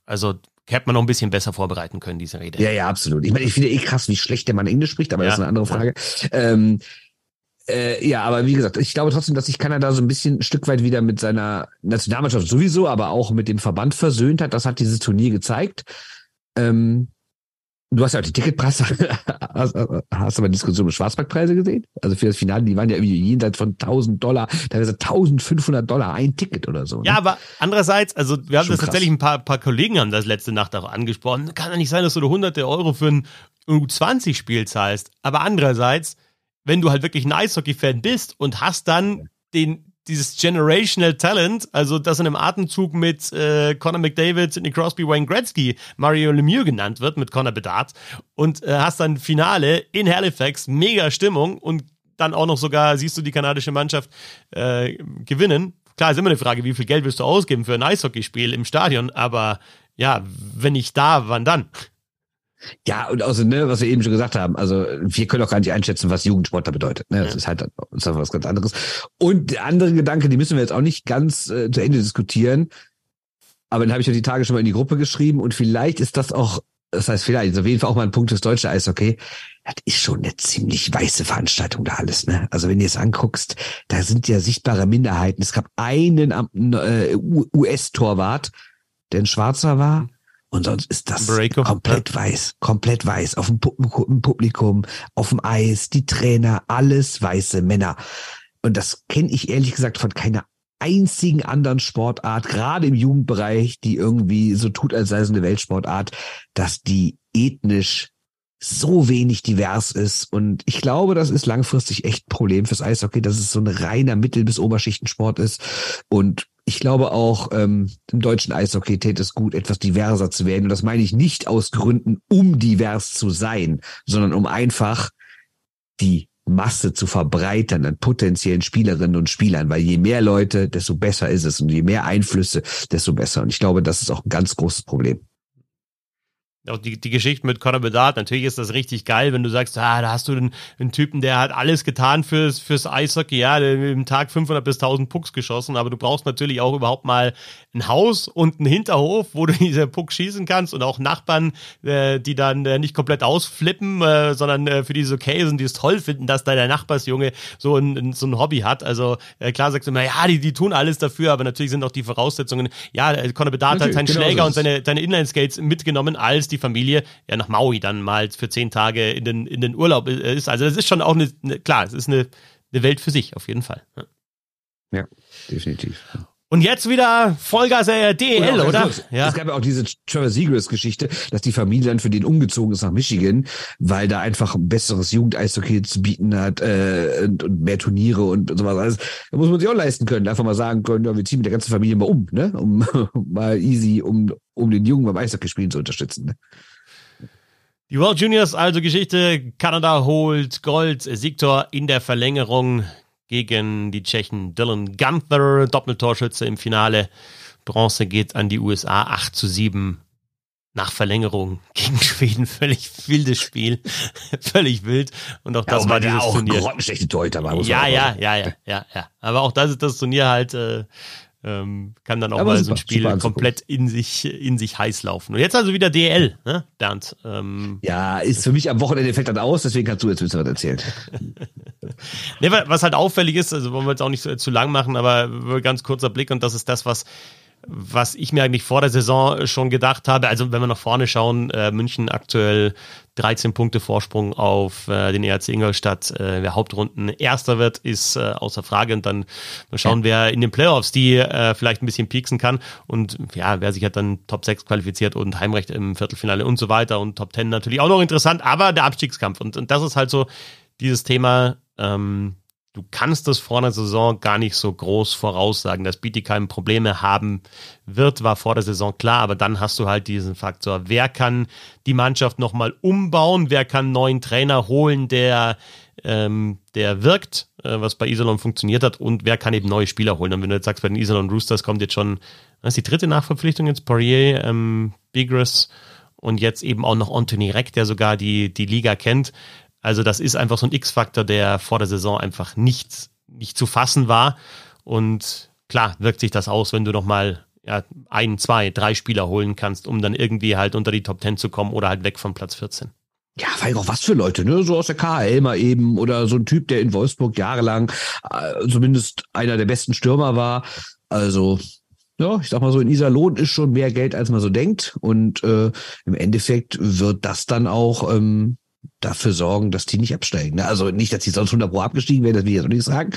also hätte man noch ein bisschen besser vorbereiten können, diese Rede. Ja, ja, absolut. Ich meine, ich finde eh krass, wie schlecht der Mann Englisch spricht, aber ja. das ist eine andere Frage. Ähm, äh, ja, aber wie gesagt, ich glaube trotzdem, dass sich Kanada so ein bisschen ein Stück weit wieder mit seiner Nationalmannschaft sowieso, aber auch mit dem Verband versöhnt hat. Das hat dieses Turnier gezeigt. Ähm, Du hast ja auch die Ticketpreise, hast, hast aber Diskussion um Schwarzmarktpreise gesehen? Also für das Finale, die waren ja irgendwie jenseits von 1000 Dollar, teilweise 1500 Dollar ein Ticket oder so. Ne? Ja, aber andererseits, also wir haben Schon das krass. tatsächlich, ein paar, paar Kollegen haben das letzte Nacht auch angesprochen. Kann ja nicht sein, dass du hunderte Euro für ein U20-Spiel zahlst. Aber andererseits, wenn du halt wirklich ein Eishockey-Fan bist und hast dann den, dieses Generational Talent, also das in einem Atemzug mit äh, Conor McDavid, Sidney Crosby, Wayne Gretzky, Mario Lemieux genannt wird, mit Conor Bedard und äh, hast dann Finale in Halifax, mega Stimmung und dann auch noch sogar siehst du die kanadische Mannschaft äh, gewinnen. Klar, ist immer eine Frage, wie viel Geld wirst du ausgeben für ein Eishockeyspiel im Stadion, aber ja, wenn nicht da, wann dann? Ja, und außer, ne, was wir eben schon gesagt haben, also wir können auch gar nicht einschätzen, was Jugendsportler bedeutet. Ne? Das ja. ist halt ist was ganz anderes. Und der andere Gedanke, die müssen wir jetzt auch nicht ganz äh, zu Ende diskutieren. Aber den habe ich ja die Tage schon mal in die Gruppe geschrieben und vielleicht ist das auch, das heißt vielleicht, ist auf jeden Fall auch mal ein Punkt des deutschen Eishockey. Das ist schon eine ziemlich weiße Veranstaltung da alles, ne? Also wenn du es anguckst, da sind ja sichtbare Minderheiten. Es gab einen äh, US-Torwart, der ein Schwarzer war und sonst ist das komplett ja. weiß, komplett weiß. Auf dem Publikum, auf dem Eis, die Trainer, alles weiße Männer. Und das kenne ich ehrlich gesagt von keiner einzigen anderen Sportart, gerade im Jugendbereich, die irgendwie so tut, als sei es eine Weltsportart, dass die ethnisch so wenig divers ist. Und ich glaube, das ist langfristig echt ein Problem fürs Eishockey, dass es so ein reiner Mittel- bis Oberschichtensport ist. Und ich glaube auch, ähm, im deutschen Eishockey täte es gut, etwas diverser zu werden. Und das meine ich nicht aus Gründen, um divers zu sein, sondern um einfach die Masse zu verbreitern an potenziellen Spielerinnen und Spielern, weil je mehr Leute, desto besser ist es und je mehr Einflüsse, desto besser. Und ich glaube, das ist auch ein ganz großes Problem auch die, die Geschichte mit Conor Bedard, natürlich ist das richtig geil, wenn du sagst, ah, da hast du einen, einen Typen, der hat alles getan fürs, fürs Eishockey, ja, der im Tag 500 bis 1000 Pucks geschossen, aber du brauchst natürlich auch überhaupt mal ein Haus und einen Hinterhof, wo du diese Pucks schießen kannst und auch Nachbarn, äh, die dann äh, nicht komplett ausflippen, äh, sondern äh, für die es okay sind, die es toll finden, dass da der Nachbarsjunge so ein, so ein Hobby hat. Also äh, klar sagst du immer, ja, die, die tun alles dafür, aber natürlich sind auch die Voraussetzungen, ja, Conor Bedard hat seinen genau Schläger so und seine, seine Inline-Skates mitgenommen als die Familie ja nach Maui dann mal für zehn Tage in den, in den Urlaub ist. Also das ist schon auch eine, eine klar, es ist eine, eine Welt für sich, auf jeden Fall. Ja, ja definitiv. Und jetzt wieder Vollgas äh, DEL, oder? oder? Ja. Es gab ja auch diese Trevor Seagrass-Geschichte, dass die Familie dann für den umgezogen ist nach Michigan, weil da einfach ein besseres Jugendeishockey zu bieten hat äh, und, und mehr Turniere und, und sowas. Also, da muss man sich auch leisten können, einfach mal sagen können, ja, wir ziehen mit der ganzen Familie mal um, ne? Um, um mal easy, um, um den Jungen beim Eishockey-Spielen zu unterstützen. Ne? Die World Juniors, also Geschichte, Kanada holt Gold, Siegtor in der Verlängerung gegen die Tschechen Dylan Gunther, Doppeltorschütze im Finale. Bronze geht an die USA 8 zu 7 nach Verlängerung gegen Schweden. Völlig wildes Spiel. Völlig wild. Und auch ja, das war dieses auch Turnier. Torhüter war, ja, ja, ja, ja, ja, ja. Aber auch das ist das Turnier halt, äh, ähm, kann dann auch ja, mal so ein Spiel komplett in sich, in sich heiß laufen. Und jetzt also wieder DL, ne, Bernd? Ähm, ja, ist für mich am Wochenende fällt dann aus, deswegen kannst du jetzt ein bisschen was erzählen. ne, was halt auffällig ist, also wollen wir jetzt auch nicht zu, zu lang machen, aber ganz kurzer Blick und das ist das, was was ich mir eigentlich vor der Saison schon gedacht habe. Also wenn wir nach vorne schauen, äh, München aktuell 13 Punkte Vorsprung auf äh, den ERC Ingolstadt. Äh, wer Hauptrunden Erster wird, ist äh, außer Frage. Und dann mal schauen, wer in den Playoffs die äh, vielleicht ein bisschen pieksen kann. Und ja, wer sich halt dann Top 6 qualifiziert und Heimrecht im Viertelfinale und so weiter. Und Top 10 natürlich auch noch interessant, aber der Abstiegskampf. Und, und das ist halt so dieses Thema, ähm, du kannst das vor der Saison gar nicht so groß voraussagen. Dass Bietigheim Probleme haben wird, war vor der Saison klar, aber dann hast du halt diesen Faktor. Wer kann die Mannschaft nochmal umbauen? Wer kann neuen Trainer holen, der, ähm, der wirkt, äh, was bei Iserlohn funktioniert hat? Und wer kann eben neue Spieler holen? Und wenn du jetzt sagst, bei den Iserlohn Roosters kommt jetzt schon, was ist die dritte Nachverpflichtung jetzt? Poirier, ähm, Bigris und jetzt eben auch noch Anthony Reck, der sogar die, die Liga kennt also das ist einfach so ein X-Faktor, der vor der Saison einfach nicht, nicht zu fassen war. Und klar wirkt sich das aus, wenn du noch mal ja, ein, zwei, drei Spieler holen kannst, um dann irgendwie halt unter die Top 10 zu kommen oder halt weg von Platz 14. Ja, weil auch was für Leute, ne? So aus der KHL mal eben oder so ein Typ, der in Wolfsburg jahrelang äh, zumindest einer der besten Stürmer war. Also, ja, ich sag mal so, in Iserlohn ist schon mehr Geld, als man so denkt. Und äh, im Endeffekt wird das dann auch ähm, dafür sorgen, dass die nicht absteigen. Ne? Also nicht, dass die sonst 100 Pro abgestiegen wären, das will ich jetzt auch nicht sagen.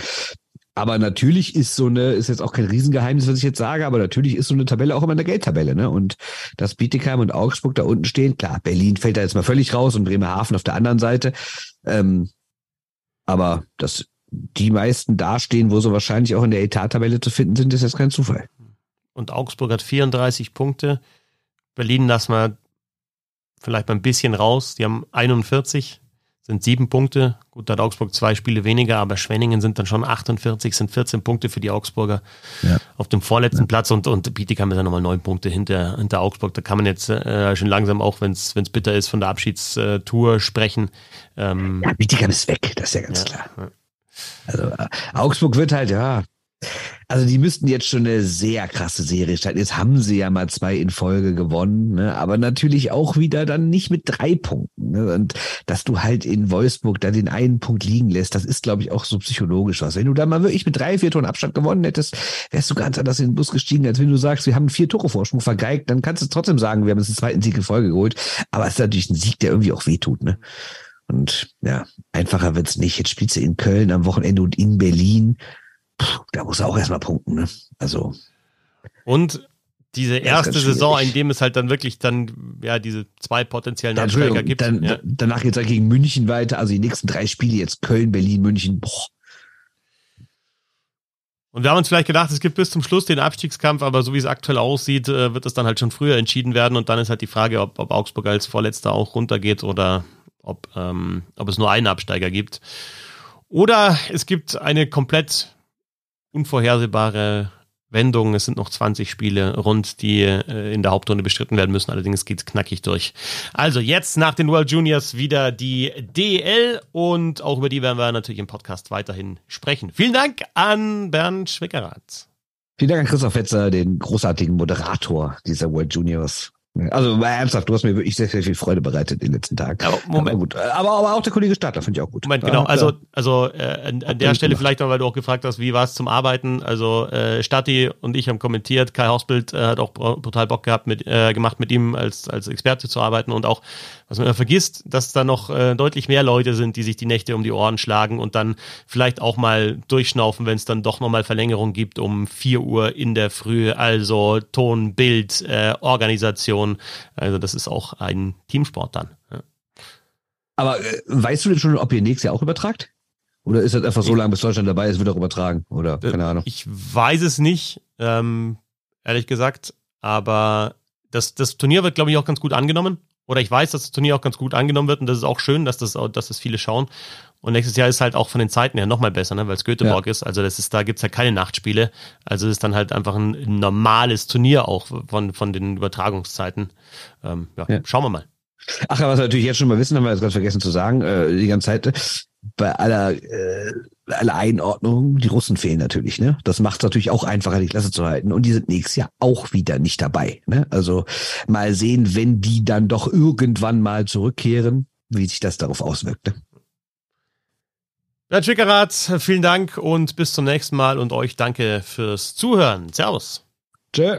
Aber natürlich ist so eine, ist jetzt auch kein Riesengeheimnis, was ich jetzt sage, aber natürlich ist so eine Tabelle auch immer eine Geldtabelle, ne? Und dass Bietigheim und Augsburg da unten stehen, klar, Berlin fällt da jetzt mal völlig raus und Bremerhaven auf der anderen Seite. Ähm, aber dass die meisten dastehen, wo sie wahrscheinlich auch in der Etat-Tabelle zu finden sind, ist jetzt kein Zufall. Und Augsburg hat 34 Punkte. Berlin lassen wir vielleicht mal ein bisschen raus. Die haben 41, sind sieben Punkte. Gut, da hat Augsburg zwei Spiele weniger, aber Schwenningen sind dann schon 48, sind 14 Punkte für die Augsburger ja. auf dem vorletzten ja. Platz und, und Bietigheim ist dann nochmal neun Punkte hinter, hinter Augsburg. Da kann man jetzt äh, schon langsam auch, wenn es bitter ist, von der Abschiedstour sprechen. Ähm, ja, Bietigheim ist weg, das ist ja ganz ja, klar. Also äh, Augsburg wird halt, ja, also die müssten jetzt schon eine sehr krasse Serie starten. Jetzt haben sie ja mal zwei in Folge gewonnen, ne? aber natürlich auch wieder dann nicht mit drei Punkten. Ne? Und dass du halt in Wolfsburg da den einen Punkt liegen lässt, das ist, glaube ich, auch so psychologisch was. Wenn du da mal wirklich mit drei, vier Toren Abstand gewonnen hättest, wärst du ganz anders in den Bus gestiegen, als wenn du sagst, wir haben vier Tore Vorsprung vergeigt, dann kannst du trotzdem sagen, wir haben jetzt einen zweiten Sieg in Folge geholt. Aber es ist natürlich ein Sieg, der irgendwie auch wehtut. Ne? Und ja, einfacher wird's nicht. Jetzt spielst du in Köln am Wochenende und in Berlin da muss er auch erstmal punkten. Ne? Also. Und diese erste Saison, in dem es halt dann wirklich dann ja diese zwei potenziellen Absteiger gibt. Dann, ja. Danach geht es halt gegen München weiter, also die nächsten drei Spiele jetzt Köln, Berlin, München. Boah. Und wir haben uns vielleicht gedacht, es gibt bis zum Schluss den Abstiegskampf, aber so wie es aktuell aussieht, äh, wird es dann halt schon früher entschieden werden. Und dann ist halt die Frage, ob, ob Augsburg als Vorletzter auch runtergeht oder ob, ähm, ob es nur einen Absteiger gibt. Oder es gibt eine komplett unvorhersehbare Wendung. Es sind noch 20 Spiele rund, die äh, in der Hauptrunde bestritten werden müssen. Allerdings geht es knackig durch. Also jetzt nach den World Juniors wieder die DL und auch über die werden wir natürlich im Podcast weiterhin sprechen. Vielen Dank an Bernd Schwickerath. Vielen Dank an Christoph Fetzer, den großartigen Moderator dieser World Juniors. Also mal ernsthaft, du hast mir wirklich sehr, sehr viel Freude bereitet in den letzten Tagen. Aber, Moment. aber gut. Aber, aber auch der Kollege Stadler finde ich auch gut. Moment, genau. Ja, also, also äh, an, an der Stelle vielleicht noch, weil du auch gefragt hast, wie war es zum Arbeiten. Also äh, Stati und ich haben kommentiert, Kai Hausbild äh, hat auch total Bock gehabt, mit, äh, gemacht, mit ihm als, als Experte zu arbeiten und auch was man immer vergisst, dass da noch äh, deutlich mehr Leute sind, die sich die Nächte um die Ohren schlagen und dann vielleicht auch mal durchschnaufen, wenn es dann doch nochmal Verlängerung gibt um 4 Uhr in der Früh. Also Ton, Bild, äh, Organisation. Also das ist auch ein Teamsport dann. Ja. Aber äh, weißt du denn schon, ob ihr nächstes Jahr auch übertragt? Oder ist das einfach so lange, bis Deutschland dabei ist, wird auch übertragen? Oder äh, keine Ahnung. Ich weiß es nicht, ähm, ehrlich gesagt. Aber das, das Turnier wird, glaube ich, auch ganz gut angenommen oder ich weiß, dass das Turnier auch ganz gut angenommen wird und das ist auch schön, dass das, dass das viele schauen. Und nächstes Jahr ist halt auch von den Zeiten her nochmal besser, ne? weil es Göteborg ja. ist. Also das ist, da gibt's ja keine Nachtspiele. Also es ist dann halt einfach ein, normales Turnier auch von, von den Übertragungszeiten. Ähm, ja, ja, schauen wir mal. Ach ja, was wir natürlich jetzt schon mal wissen, haben wir jetzt ganz vergessen zu sagen, äh, die ganze Zeit, bei aller, äh, aller Einordnung, die Russen fehlen natürlich, ne? Das macht es natürlich auch einfacher, die Klasse zu halten. Und die sind nächstes Jahr auch wieder nicht dabei. Ne? Also mal sehen, wenn die dann doch irgendwann mal zurückkehren, wie sich das darauf auswirkt. Ne? Bernd Schickerath, vielen Dank und bis zum nächsten Mal und euch danke fürs Zuhören. Servus. Tschö.